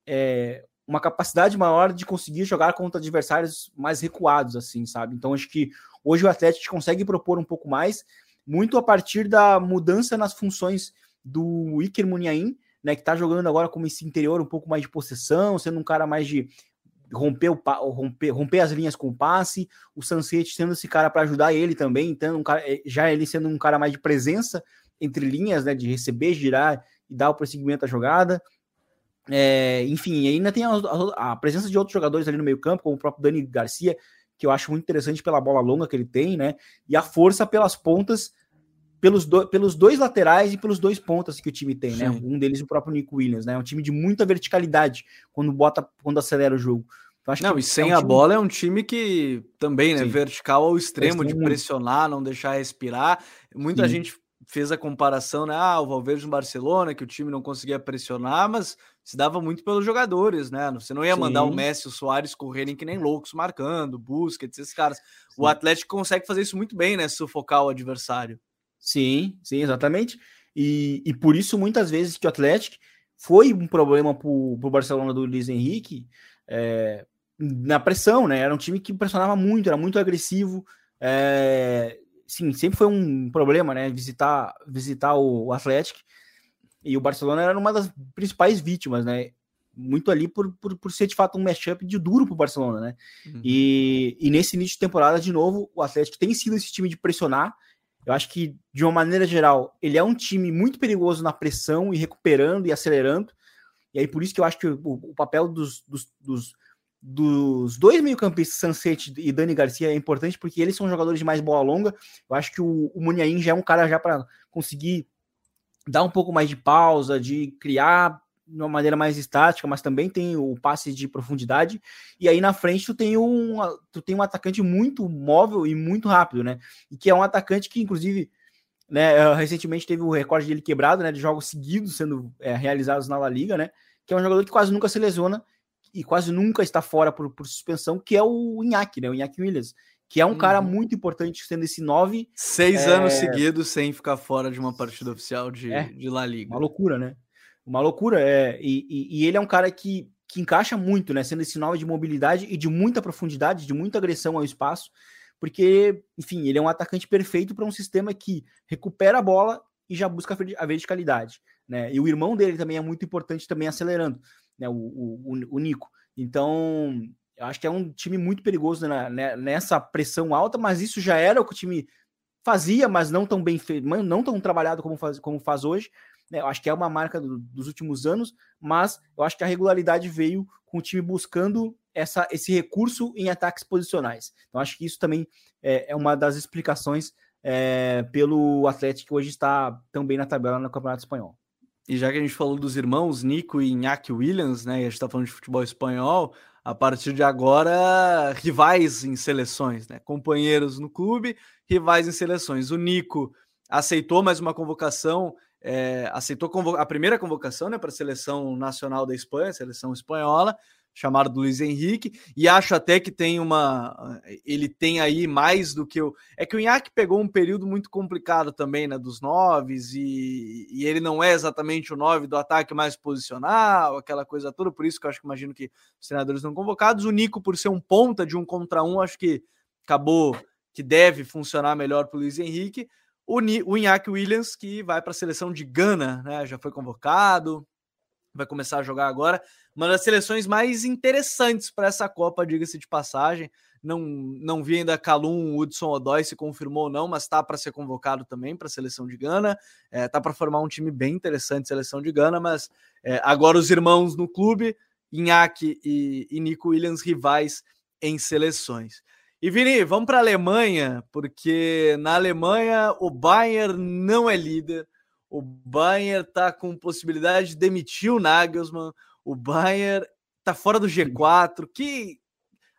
é, uma capacidade maior de conseguir jogar contra adversários mais recuados, assim, sabe? Então acho que hoje o Atlético consegue propor um pouco mais, muito a partir da mudança nas funções do Iker Muniain, né, que está jogando agora como esse interior um pouco mais de possessão, sendo um cara mais de romper, o, romper, romper as linhas com o passe, o Sunset sendo esse cara para ajudar ele também, então um cara, é, já ele sendo um cara mais de presença entre linhas, né, de receber, girar e dar o prosseguimento à jogada. É, enfim, ainda tem a, a, a, presença de outros jogadores ali no meio campo, como o próprio Dani Garcia, que eu acho muito interessante pela bola longa que ele tem, né? E a força pelas pontas pelos, do, pelos dois laterais e pelos dois pontas que o time tem, né? Sim. né? Um deles o próprio Nico Williams, né? É um time de muita verticalidade quando bota, quando acelera o jogo. Então, não, e sem é um a time... bola é um time que também, né? Sim. Vertical ao extremo, de pressionar, não deixar respirar. Muita Sim. gente fez a comparação, né? Ah, o Valverde no Barcelona, que o time não conseguia pressionar, mas se dava muito pelos jogadores, né? Você não ia mandar o Messi e o Soares correrem que nem loucos, marcando, Busquets, esses caras. O Atlético consegue fazer isso muito bem, né? Sufocar o adversário. Sim, sim, exatamente. E, e por isso, muitas vezes, que o Atlético foi um problema para o Barcelona do Luiz Henrique é, na pressão, né? Era um time que pressionava muito, era muito agressivo. É, sim, sempre foi um problema, né? Visitar, visitar o, Atlético. E o Barcelona era uma das principais vítimas, né? Muito ali por, por, por ser de fato um matchup de duro para o Barcelona, né? Uhum. E, e nesse início de temporada, de novo, o Atlético tem sido esse time de pressionar eu acho que, de uma maneira geral, ele é um time muito perigoso na pressão e recuperando e acelerando. E aí, por isso que eu acho que o, o papel dos, dos, dos, dos dois meio-campistas, Sunset e Dani Garcia, é importante, porque eles são jogadores de mais bola longa. Eu acho que o, o Muniain já é um cara já para conseguir dar um pouco mais de pausa, de criar de uma maneira mais estática, mas também tem o passe de profundidade. E aí na frente tu tem um, tu tem um atacante muito móvel e muito rápido, né? E que é um atacante que, inclusive, né, eh, recentemente teve o recorde dele quebrado, né? De jogos seguidos sendo é, realizados na La Liga, né? Que é um jogador que quase nunca se lesiona e quase nunca está fora por, por suspensão, que é o Inhaque, né? O Inhaque Williams. Que é um uhum. cara muito importante, sendo esse nove. Seis é... anos seguidos sem ficar fora de uma partida oficial de, é, de La Liga. Uma loucura, né? Uma loucura. É, e, e, e ele é um cara que, que encaixa muito, né? Sendo esse nome de mobilidade e de muita profundidade, de muita agressão ao espaço, porque, enfim, ele é um atacante perfeito para um sistema que recupera a bola e já busca a verticalidade, né? E o irmão dele também é muito importante, também acelerando, né? O, o, o Nico. Então, eu acho que é um time muito perigoso né, né, nessa pressão alta, mas isso já era o que o time fazia, mas não tão bem feito, não tão trabalhado como faz, como faz hoje. Né? Eu acho que é uma marca do, dos últimos anos, mas eu acho que a regularidade veio com o time buscando essa, esse recurso em ataques posicionais. Então, acho que isso também é, é uma das explicações é, pelo Atlético que hoje está tão bem na tabela no Campeonato Espanhol. E já que a gente falou dos irmãos Nico e Iñaki Williams, né? E a gente está falando de futebol espanhol, a partir de agora, rivais em seleções, né? Companheiros no clube, rivais em seleções. O Nico aceitou mais uma convocação é, aceitou a primeira convocação né, para a seleção nacional da Espanha, seleção espanhola, chamado Luiz Henrique, e acho até que tem uma. Ele tem aí mais do que o. É que o Inhaque pegou um período muito complicado também, né? Dos noves, e, e ele não é exatamente o nove do ataque mais posicional, aquela coisa toda, por isso que eu acho que imagino que os treinadores não convocados. O Nico, por ser um ponta de um contra um, acho que acabou que deve funcionar melhor para o Luiz Henrique o, o Iñaki Williams, que vai para a seleção de Gana, né? Já foi convocado, vai começar a jogar agora. Uma das seleções mais interessantes para essa Copa, diga-se de passagem. Não, não vi ainda Calum, Hudson Odoi se confirmou ou não, mas está para ser convocado também para a seleção de Gana. É, tá para formar um time bem interessante, seleção de Gana, mas é, agora os irmãos no clube, Inaki e, e Nico Williams, rivais em seleções. E Vini, vamos para a Alemanha, porque na Alemanha o Bayern não é líder. O Bayern está com possibilidade de demitir o Nagelsmann. O Bayern está fora do G4. Que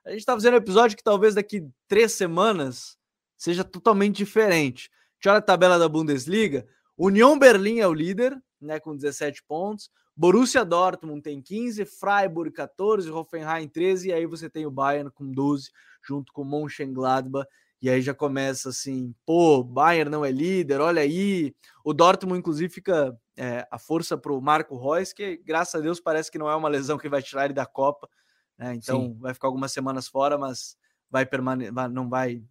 a gente está fazendo um episódio que talvez daqui três semanas seja totalmente diferente. A gente olha a tabela da Bundesliga. União Berlim é o líder, né, com 17 pontos. Borussia Dortmund tem 15, Freiburg 14, Hoffenheim 13, e aí você tem o Bayern com 12, junto com Mönchengladbach, e aí já começa assim, pô, Bayern não é líder, olha aí. O Dortmund, inclusive, fica é, a força para o Marco Reus, que graças a Deus parece que não é uma lesão que vai tirar ele da Copa, né? Então Sim. vai ficar algumas semanas fora, mas vai permanecer, não vai,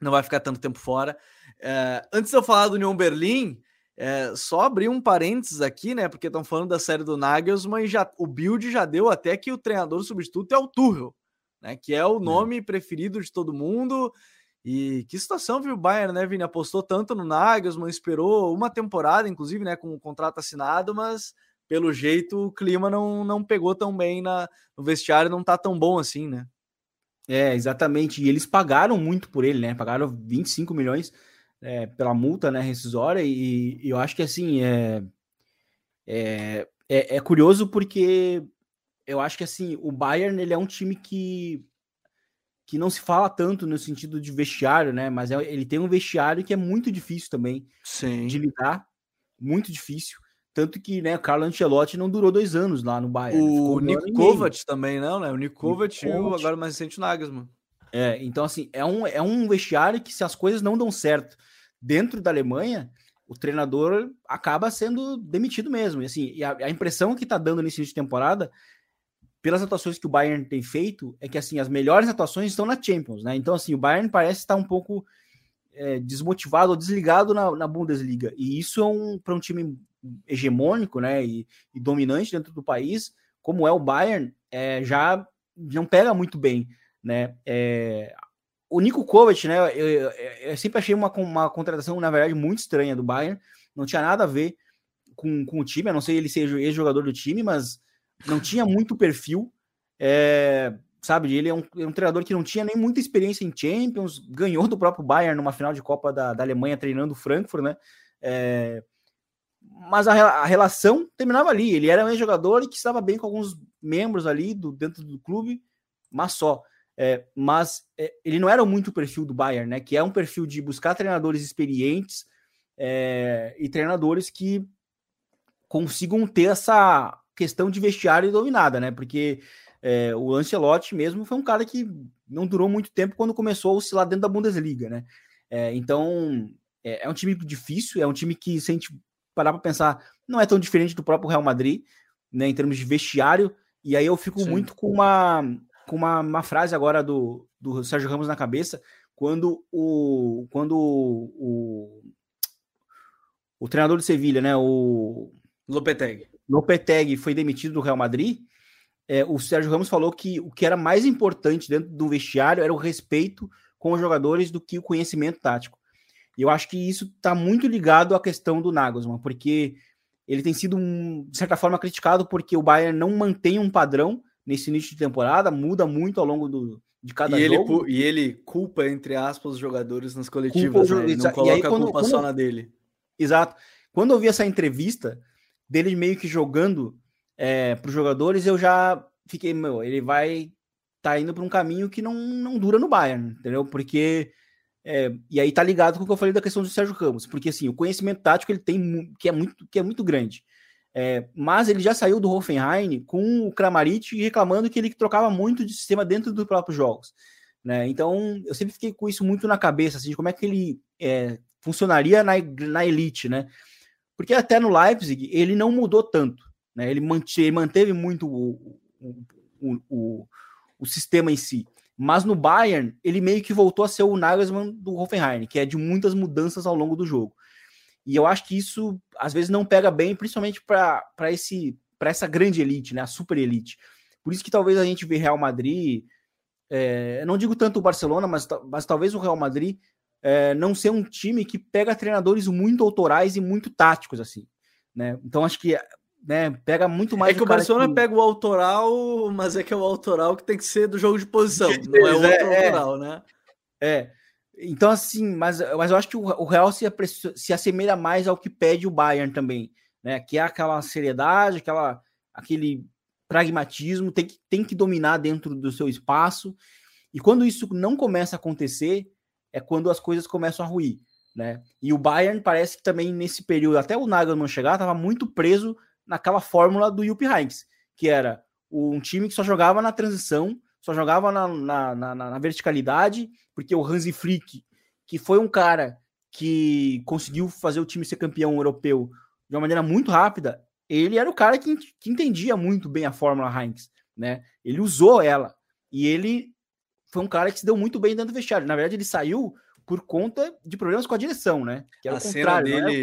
não vai ficar tanto tempo fora. É, antes de eu falar do União Berlim, é, só abrir um parênteses aqui, né? Porque estão falando da série do Nagelsmann e já, o build já deu até que o treinador substituto é o Tuchel, né? Que é o é. nome é. preferido de todo mundo. E que situação, viu, o Bayern, né, Vini? Apostou tanto no Nagelsmann, esperou uma temporada, inclusive, né, com o contrato assinado, mas pelo jeito o clima não, não pegou tão bem na, no vestiário, não tá tão bom assim, né? É, exatamente. E eles pagaram muito por ele, né? Pagaram 25 milhões é, pela multa né, rescisória, e, e, eu acho que assim é, é, é, é, curioso porque eu acho que assim o Bayern ele é um time que, que não se fala tanto no sentido de vestiário, né? Mas é, ele tem um vestiário que é muito difícil também Sim. de lidar, muito difícil. Tanto que, né, o Carlo Ancelotti não durou dois anos lá no Bayern. O Nico Kovac também, não, né? O Nico Kovac e o agora mais recente o Nagelsmann. É, então, assim, é um, é um vestiário que, se as coisas não dão certo dentro da Alemanha, o treinador acaba sendo demitido mesmo. E, assim, e a, a, impressão que está dando nesse início de temporada, pelas atuações que o Bayern tem feito, é que assim as melhores atuações estão na Champions, né? Então, assim, o Bayern parece estar um pouco é, desmotivado ou desligado na, na, Bundesliga. E isso é um para um time hegemônico, né? E, e, dominante dentro do país, como é o Bayern, é, já não pega muito bem, né? É, o Nico Kovac, né? Eu, eu, eu, sempre achei uma, uma contratação, na verdade, muito estranha do Bayern. Não tinha nada a ver com, com o time, a não ser ele ser ex-jogador do time, mas não tinha muito perfil. É, sabe, ele é um, é um, treinador que não tinha nem muita experiência em Champions, ganhou do próprio Bayern numa final de Copa da, da Alemanha treinando o Frankfurt, né? É, mas a, a, relação terminava ali. Ele era um ex-jogador e que estava bem com alguns membros ali do, dentro do clube, mas só. É, mas é, ele não era muito o perfil do Bayern, né? Que é um perfil de buscar treinadores experientes é, e treinadores que consigam ter essa questão de vestiário dominada, né? Porque é, o Ancelotti mesmo foi um cara que não durou muito tempo quando começou a oscilar dentro da Bundesliga, né? É, então é, é, um time difícil, é um time que, se a gente parar para pensar, não é tão diferente do próprio Real Madrid, né? Em termos de vestiário. E aí eu fico Sim. muito com uma com uma, uma frase agora do, do Sérgio Ramos na cabeça, quando o quando o, o treinador de Sevilha, né, o Lopetegui. Lopetegui foi demitido do Real Madrid, é, o Sérgio Ramos falou que o que era mais importante dentro do vestiário era o respeito com os jogadores do que o conhecimento tático. E eu acho que isso está muito ligado à questão do Nagelsmann, porque ele tem sido, de certa forma, criticado porque o Bayern não mantém um padrão nesse início de temporada, muda muito ao longo do, de cada e jogo. Ele, e ele culpa, entre aspas, os jogadores nas coletivas, culpa, né? Ele não coloca aí, quando, a culpa quando, só na dele. Exato. Quando eu vi essa entrevista dele meio que jogando é, para os jogadores, eu já fiquei, meu, ele vai tá indo para um caminho que não, não dura no Bayern, entendeu? Porque é, e aí tá ligado com o que eu falei da questão do Sérgio Ramos, porque assim, o conhecimento tático ele tem que é muito que é muito grande. É, mas ele já saiu do Hoffenheim com o Kramaric reclamando que ele trocava muito de sistema dentro dos próprios jogos. Né? Então, eu sempre fiquei com isso muito na cabeça, assim, de como é que ele é, funcionaria na, na elite, né? Porque até no Leipzig ele não mudou tanto, né? Ele manteve, manteve muito o, o, o, o, sistema em si. Mas no Bayern, ele meio que voltou a ser o Nagelsmann do Hoffenheim, que é de muitas mudanças ao longo do jogo. E eu acho que isso às vezes não pega bem, principalmente para essa grande elite, né? A super elite. Por isso que talvez a gente vê Real Madrid, é, não digo tanto o Barcelona, mas, mas talvez o Real Madrid é, não ser um time que pega treinadores muito autorais e muito táticos, assim. Né? Então acho que né, pega muito mais. É que o, Barcelona que... pega o autoral, mas é que é o autoral que tem que ser do jogo de posição, não é o outro é, autoral, né? É. Então, assim, mas, mas eu acho que o, o Real se, se assemelha mais ao que pede o Bayern também, né? Que é aquela seriedade, aquela, aquele pragmatismo, tem que, tem que dominar dentro do seu espaço. E quando isso não começa a acontecer, é quando as coisas começam a ruir. Né? E o Bayern parece que também nesse período, até o Nagelsmann chegar, estava muito preso naquela fórmula do Jupp Heynckes, que era um time que só jogava na transição, só jogava na, na, na, na verticalidade, porque o Hansi Flick, que foi um cara que conseguiu fazer o time ser campeão europeu de uma maneira muito rápida, ele era o cara que, que entendia muito bem a Fórmula Heinz, né? Ele usou ela e ele foi um cara que se deu muito bem dentro do vestiário. Na verdade, ele saiu por conta de problemas com a direção, né? Que é a cena dele,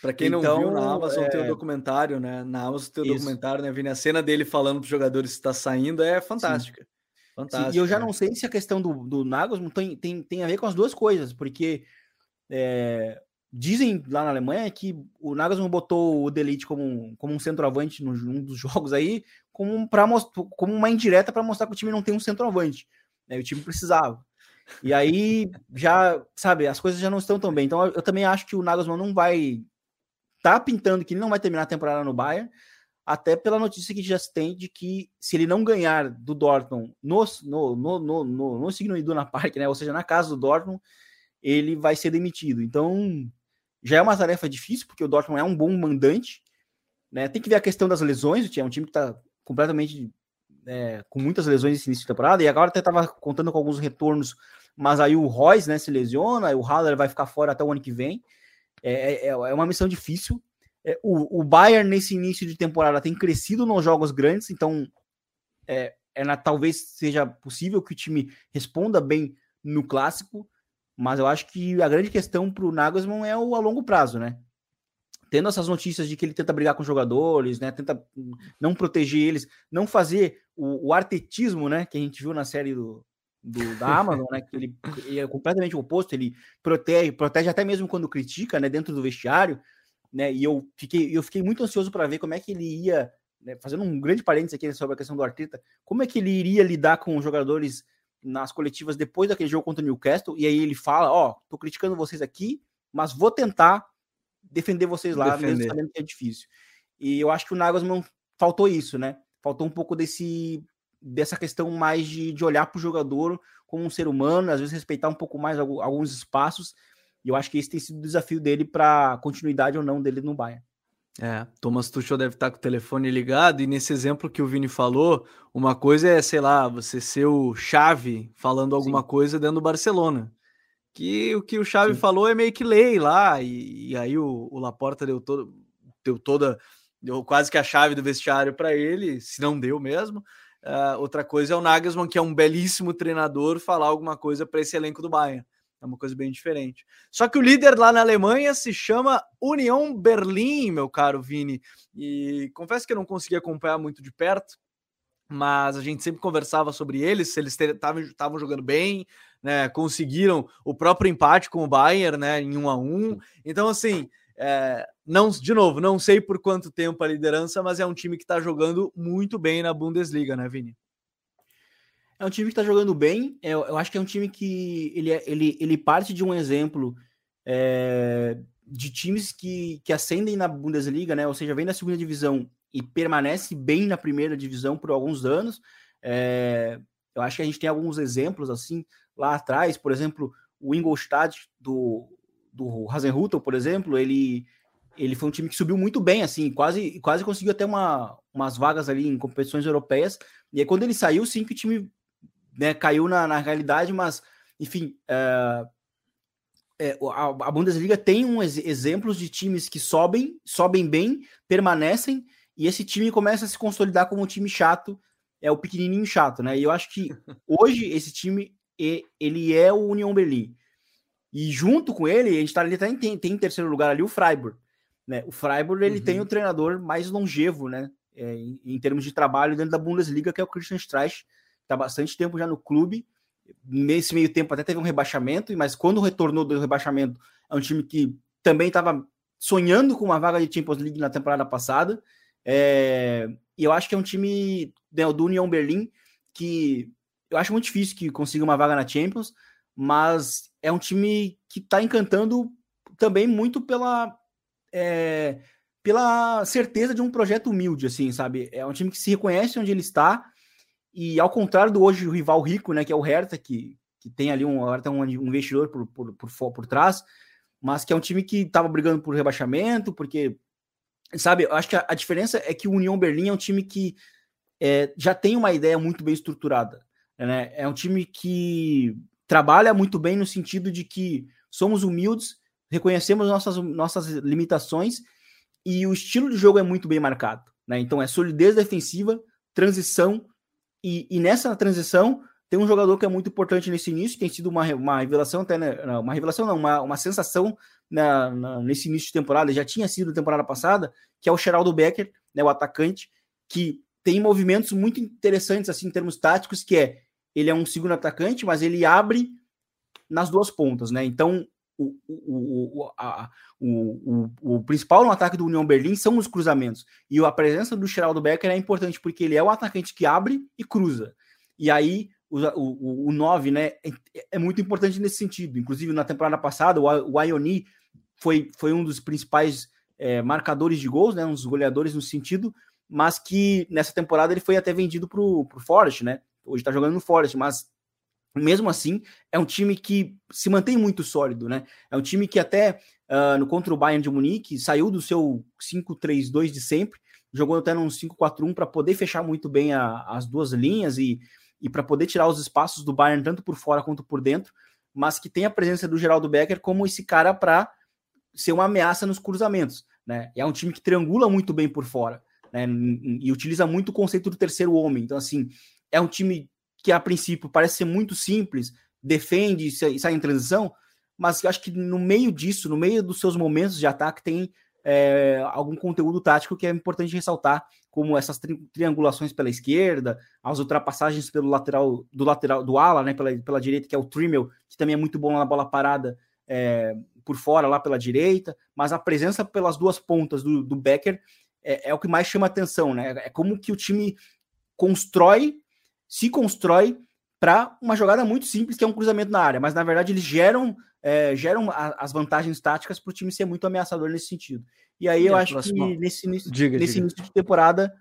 para quem então, não viu na Amazon é... tem o um documentário, né? Na Amazon tem o um documentário, né, Vini? A cena dele falando para os jogadores que está saindo é fantástica. Sim. Fantástica. Sim, e eu já né? não sei se a questão do, do Nagelsmann tem, tem, tem a ver com as duas coisas, porque é, Dizem lá na Alemanha que o Nagelsmann botou o Delete como, como um centroavante num um dos jogos aí, como, pra, como uma indireta para mostrar que o time não tem um centroavante. Né? O time precisava. E aí já, sabe, as coisas já não estão tão bem. Então eu, também acho que o Nagelsmann não vai tá pintando que ele não vai terminar a temporada no Bayern, até pela notícia que já se tem de que se ele não ganhar do Dortmund no, no, no, no, no, no Signo Iduna Park, né, ou seja, na casa do Dortmund, ele vai ser demitido. Então, já é uma tarefa difícil, porque o Dortmund é um bom mandante. Né? Tem que ver a questão das lesões, é um time que está completamente é, com muitas lesões nesse início de temporada, e agora até estava contando com alguns retornos, mas aí o Royce né, se lesiona, o Haller vai ficar fora até o ano que vem. É, é, é uma missão difícil. É, o, o Bayern, nesse início de temporada, tem crescido nos jogos grandes, então é, é na, talvez seja possível que o time responda bem no clássico. Mas eu acho que a grande questão para o Nagelsmann é o a longo prazo, né? Tendo essas notícias de que ele tenta brigar com jogadores, né? Tenta não proteger eles, não fazer o, o artetismo, né? Que a gente viu na série do, do, da Amazon, né? Que ele, ele, é completamente oposto, ele protege, protege até mesmo quando critica, né? Dentro do vestiário, né? E eu fiquei, eu fiquei muito ansioso para ver como é que ele ia, né, fazendo um grande parênteses aqui sobre a questão do Arteta, como é que ele iria lidar com os jogadores nas coletivas depois daquele jogo contra o Newcastle, e aí ele fala: Ó, oh, tô criticando vocês aqui, mas vou tentar defender vocês lá, defender. mesmo sabendo que é difícil. E eu acho que o Nagelsmann faltou isso, né? Faltou um pouco desse dessa questão mais de, de olhar para o jogador como um ser humano, às vezes respeitar um pouco mais alguns espaços. E eu acho que esse tem sido o desafio dele para continuidade ou não dele no Bayern. É, Thomas Tuchel deve estar com o telefone ligado, e nesse exemplo que o Vini falou, uma coisa é, sei lá, você ser o Chave falando alguma Sim. coisa dentro do Barcelona. Que o que o Chave Sim. falou é meio que lei lá, e, e aí o, o, Laporta deu, todo, deu toda, deu quase que a chave do vestiário para ele, se não deu mesmo. Uh, outra coisa é o Nagelsmann, que é um belíssimo treinador, falar alguma coisa para esse elenco do Bayern. É uma coisa bem diferente. Só que o líder lá na Alemanha se chama União Berlim, meu caro Vini. E confesso que eu não consegui acompanhar muito de perto, mas a gente sempre conversava sobre eles, se eles estavam jogando bem, né? Conseguiram o próprio empate com o Bayern, né? Em um a um. Então, assim, é, não, de novo, não sei por quanto tempo a liderança, mas é um time que está jogando muito bem na Bundesliga, né, Vini? É um time que está jogando bem. Eu, eu, acho que é um time que ele, é, ele, ele parte de um exemplo é, de times que, que ascendem na Bundesliga, né? Ou seja, vem da segunda divisão e permanece bem na primeira divisão por alguns anos. É, eu acho que a gente tem alguns exemplos assim lá atrás, por exemplo, o Ingolstadt do, do Hasenhutel, por exemplo, ele ele foi um time que subiu muito bem, assim, quase quase conseguiu até uma, umas vagas ali em competições europeias. E aí, quando ele saiu, sim, que o time né, caiu na, na realidade, mas, enfim, é, é, a, a, Bundesliga tem ex exemplos de times que sobem, sobem bem, permanecem, e esse time começa a se consolidar como um time chato, é o pequenininho chato, né? E eu acho que hoje esse time, ele é o União Berlim. E junto com ele, a gente tá ali, tá em, tem, tem em terceiro lugar ali o Freiburg. né? O Freiburg ele uhum. tem o treinador mais longevo, né? É, em, em, termos de trabalho dentro da Bundesliga, que é o Christian Streich, está bastante tempo já no clube. Nesse meio tempo até teve um rebaixamento, mas quando retornou do rebaixamento, é um time que também estava sonhando com uma vaga de Champions League na temporada passada. É, e eu acho que é um time né, do União Berlim que eu acho muito difícil que consiga uma vaga na Champions, mas é um time que está encantando também muito pela é, pela certeza de um projeto humilde, assim, sabe? É um time que se reconhece onde ele está e ao contrário do hoje o rival rico, né, que é o Hertha, que, que tem ali um, um investidor por, por, por, por trás, mas que é um time que estava brigando por rebaixamento, porque, sabe, eu acho que a, a, diferença é que o União Berlim é um time que é, já tem uma ideia muito bem estruturada, né? É um time que trabalha muito bem no sentido de que somos humildes, reconhecemos nossas, nossas limitações e o estilo de jogo é muito bem marcado, né? Então é solidez defensiva, transição e, e nessa transição tem um jogador que é muito importante nesse início, tem sido uma, uma revelação, até né, uma revelação não, uma, uma sensação na, na, nesse início de temporada, já tinha sido temporada passada, que é o Geraldo Becker, né, o atacante, que tem movimentos muito interessantes assim em termos táticos, que é ele é um segundo atacante, mas ele abre nas duas pontas, né? Então o, o, o, a, o, o, o, principal no ataque do União Berlim são os cruzamentos. E a presença do Geraldo Becker é importante porque ele é o atacante que abre e cruza. E aí o, o, o 9, né, é, é, muito importante nesse sentido. Inclusive, na temporada passada, o, o Ioni foi, foi um dos principais é, marcadores de gols, né, um dos goleadores no sentido, mas que nessa temporada ele foi até vendido para o Forest, né? Hoje está jogando no Forest, mas mesmo assim é um time que se mantém muito sólido, né? É um time que até uh, no contra o Bayern de Munique saiu do seu 5-3-2 de sempre, jogou até num 5-4-1 para poder fechar muito bem a, as duas linhas e e para poder tirar os espaços do Bayern tanto por fora quanto por dentro, mas que tem a presença do Geraldo Becker como esse cara para ser uma ameaça nos cruzamentos. Né? É um time que triangula muito bem por fora né? e utiliza muito o conceito do terceiro homem. Então, assim, é um time que a princípio parece ser muito simples, defende e sai em transição, mas eu acho que no meio disso, no meio dos seus momentos de ataque, tem é, algum conteúdo tático que é importante ressaltar, como essas tri triangulações pela esquerda, as ultrapassagens pelo lateral do lateral do ala, né, pela, pela direita, que é o Trimmel, que também é muito bom na bola parada é, por fora, lá pela direita, mas a presença pelas duas pontas do, do Becker é, é, o que mais chama atenção, né? É como que o time constrói, se constrói para uma jogada muito simples, que é um cruzamento na área, mas na verdade eles geram é, geram a, as vantagens táticas para o time ser muito ameaçador nesse sentido. E aí eu acho próxima... que nesse, início, diga, nesse diga. início de temporada,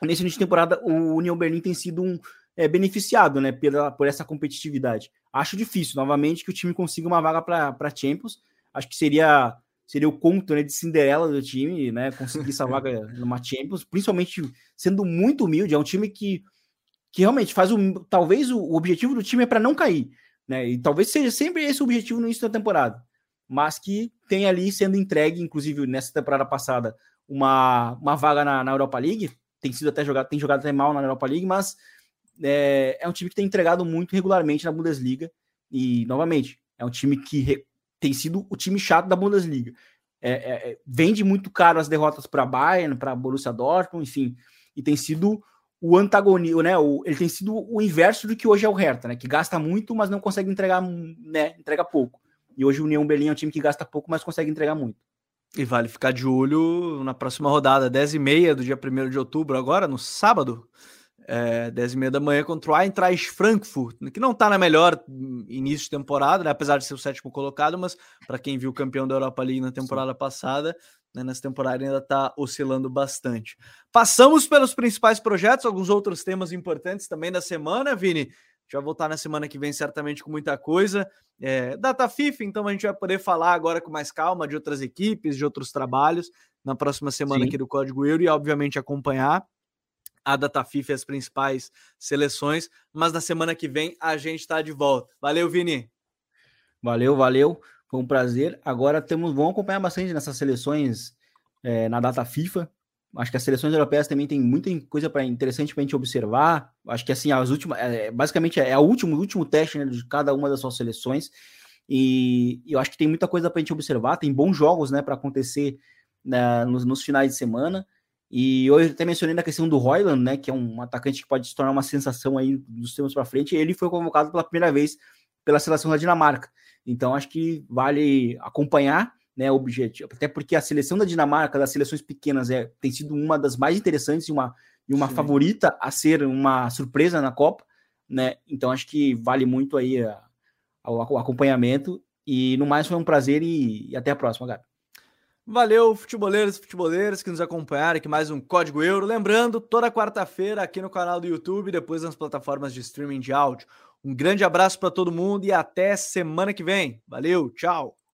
nesse início de temporada, o União Berlim tem sido um é, beneficiado né, pela, por essa competitividade. Acho difícil, novamente, que o time consiga uma vaga para Champions. Acho que seria seria o conto né, de Cinderela do time, né? Conseguir essa vaga numa Champions, principalmente sendo muito humilde. É um time que, que realmente faz o. Talvez o, objetivo do time é para não cair. Né? E talvez seja sempre esse o objetivo no início da temporada, mas que tem ali sendo entregue, inclusive nessa temporada passada, uma, uma vaga na, na Europa League. Tem sido até jogado, tem jogado até mal na Europa League, mas é, é um time que tem entregado muito regularmente na Bundesliga. E, novamente, é um time que re, tem sido o time chato da Bundesliga. É, é, é vende muito caro as derrotas para Bayern, para Borussia Dortmund, enfim, e tem sido o antagonismo, né? O, ele tem sido o inverso do que hoje é o Hertha, né? Que gasta muito, mas não consegue entregar, né? Entrega pouco. E hoje o União Berlim é um time que gasta pouco, mas consegue entregar muito. E vale ficar de olho na próxima rodada, 10h30 do dia 1 de outubro, agora, no sábado, é, 10h30 da manhã, contra o Eintracht Frankfurt, que não está na melhor início de temporada, né, apesar de ser o sétimo colocado, mas para quem viu o campeão da Europa League na temporada Sim. passada, né, nessa temporada ainda está oscilando bastante. Passamos pelos principais projetos, alguns outros temas importantes também da semana, Vini. Já voltar na semana que vem, certamente, com muita coisa. É, data FIFA, então a gente vai poder falar agora com mais calma de outras equipes, de outros trabalhos, na próxima semana Sim. aqui do Código Euro e, obviamente, acompanhar a data FIFA e as principais seleções. Mas na semana que vem a gente está de volta. Valeu, Vini. Valeu, valeu. Foi um prazer. Agora temos, vamos acompanhar bastante nessas seleções é, na data FIFA. Acho que as seleções europeias também tem muita coisa para interessante para a gente observar. Acho que assim, as últimas, é, basicamente é, o último, último teste né, de cada uma das suas seleções. E, e eu acho que tem muita coisa para a gente observar. Tem bons jogos, né, para acontecer né, nos, nos, finais de semana. E eu até mencionei na questão do Royland, né, que é um atacante que pode se tornar uma sensação aí dos tempos para frente. Ele foi convocado pela primeira vez pela seleção da Dinamarca. Então acho que vale acompanhar né, o objetivo, até porque a seleção da Dinamarca, das seleções pequenas, é, tem sido uma das mais interessantes e uma, e uma favorita a ser uma surpresa na Copa, né? Então acho que vale muito aí o acompanhamento. E no mais foi um prazer e, e até a próxima, Gabi. Valeu, futeboleiros e futeboleiras que nos acompanharam aqui mais um Código Euro. Lembrando, toda quarta-feira aqui no canal do YouTube, depois nas plataformas de streaming de áudio. Um grande abraço para todo mundo e até semana que vem. Valeu, tchau.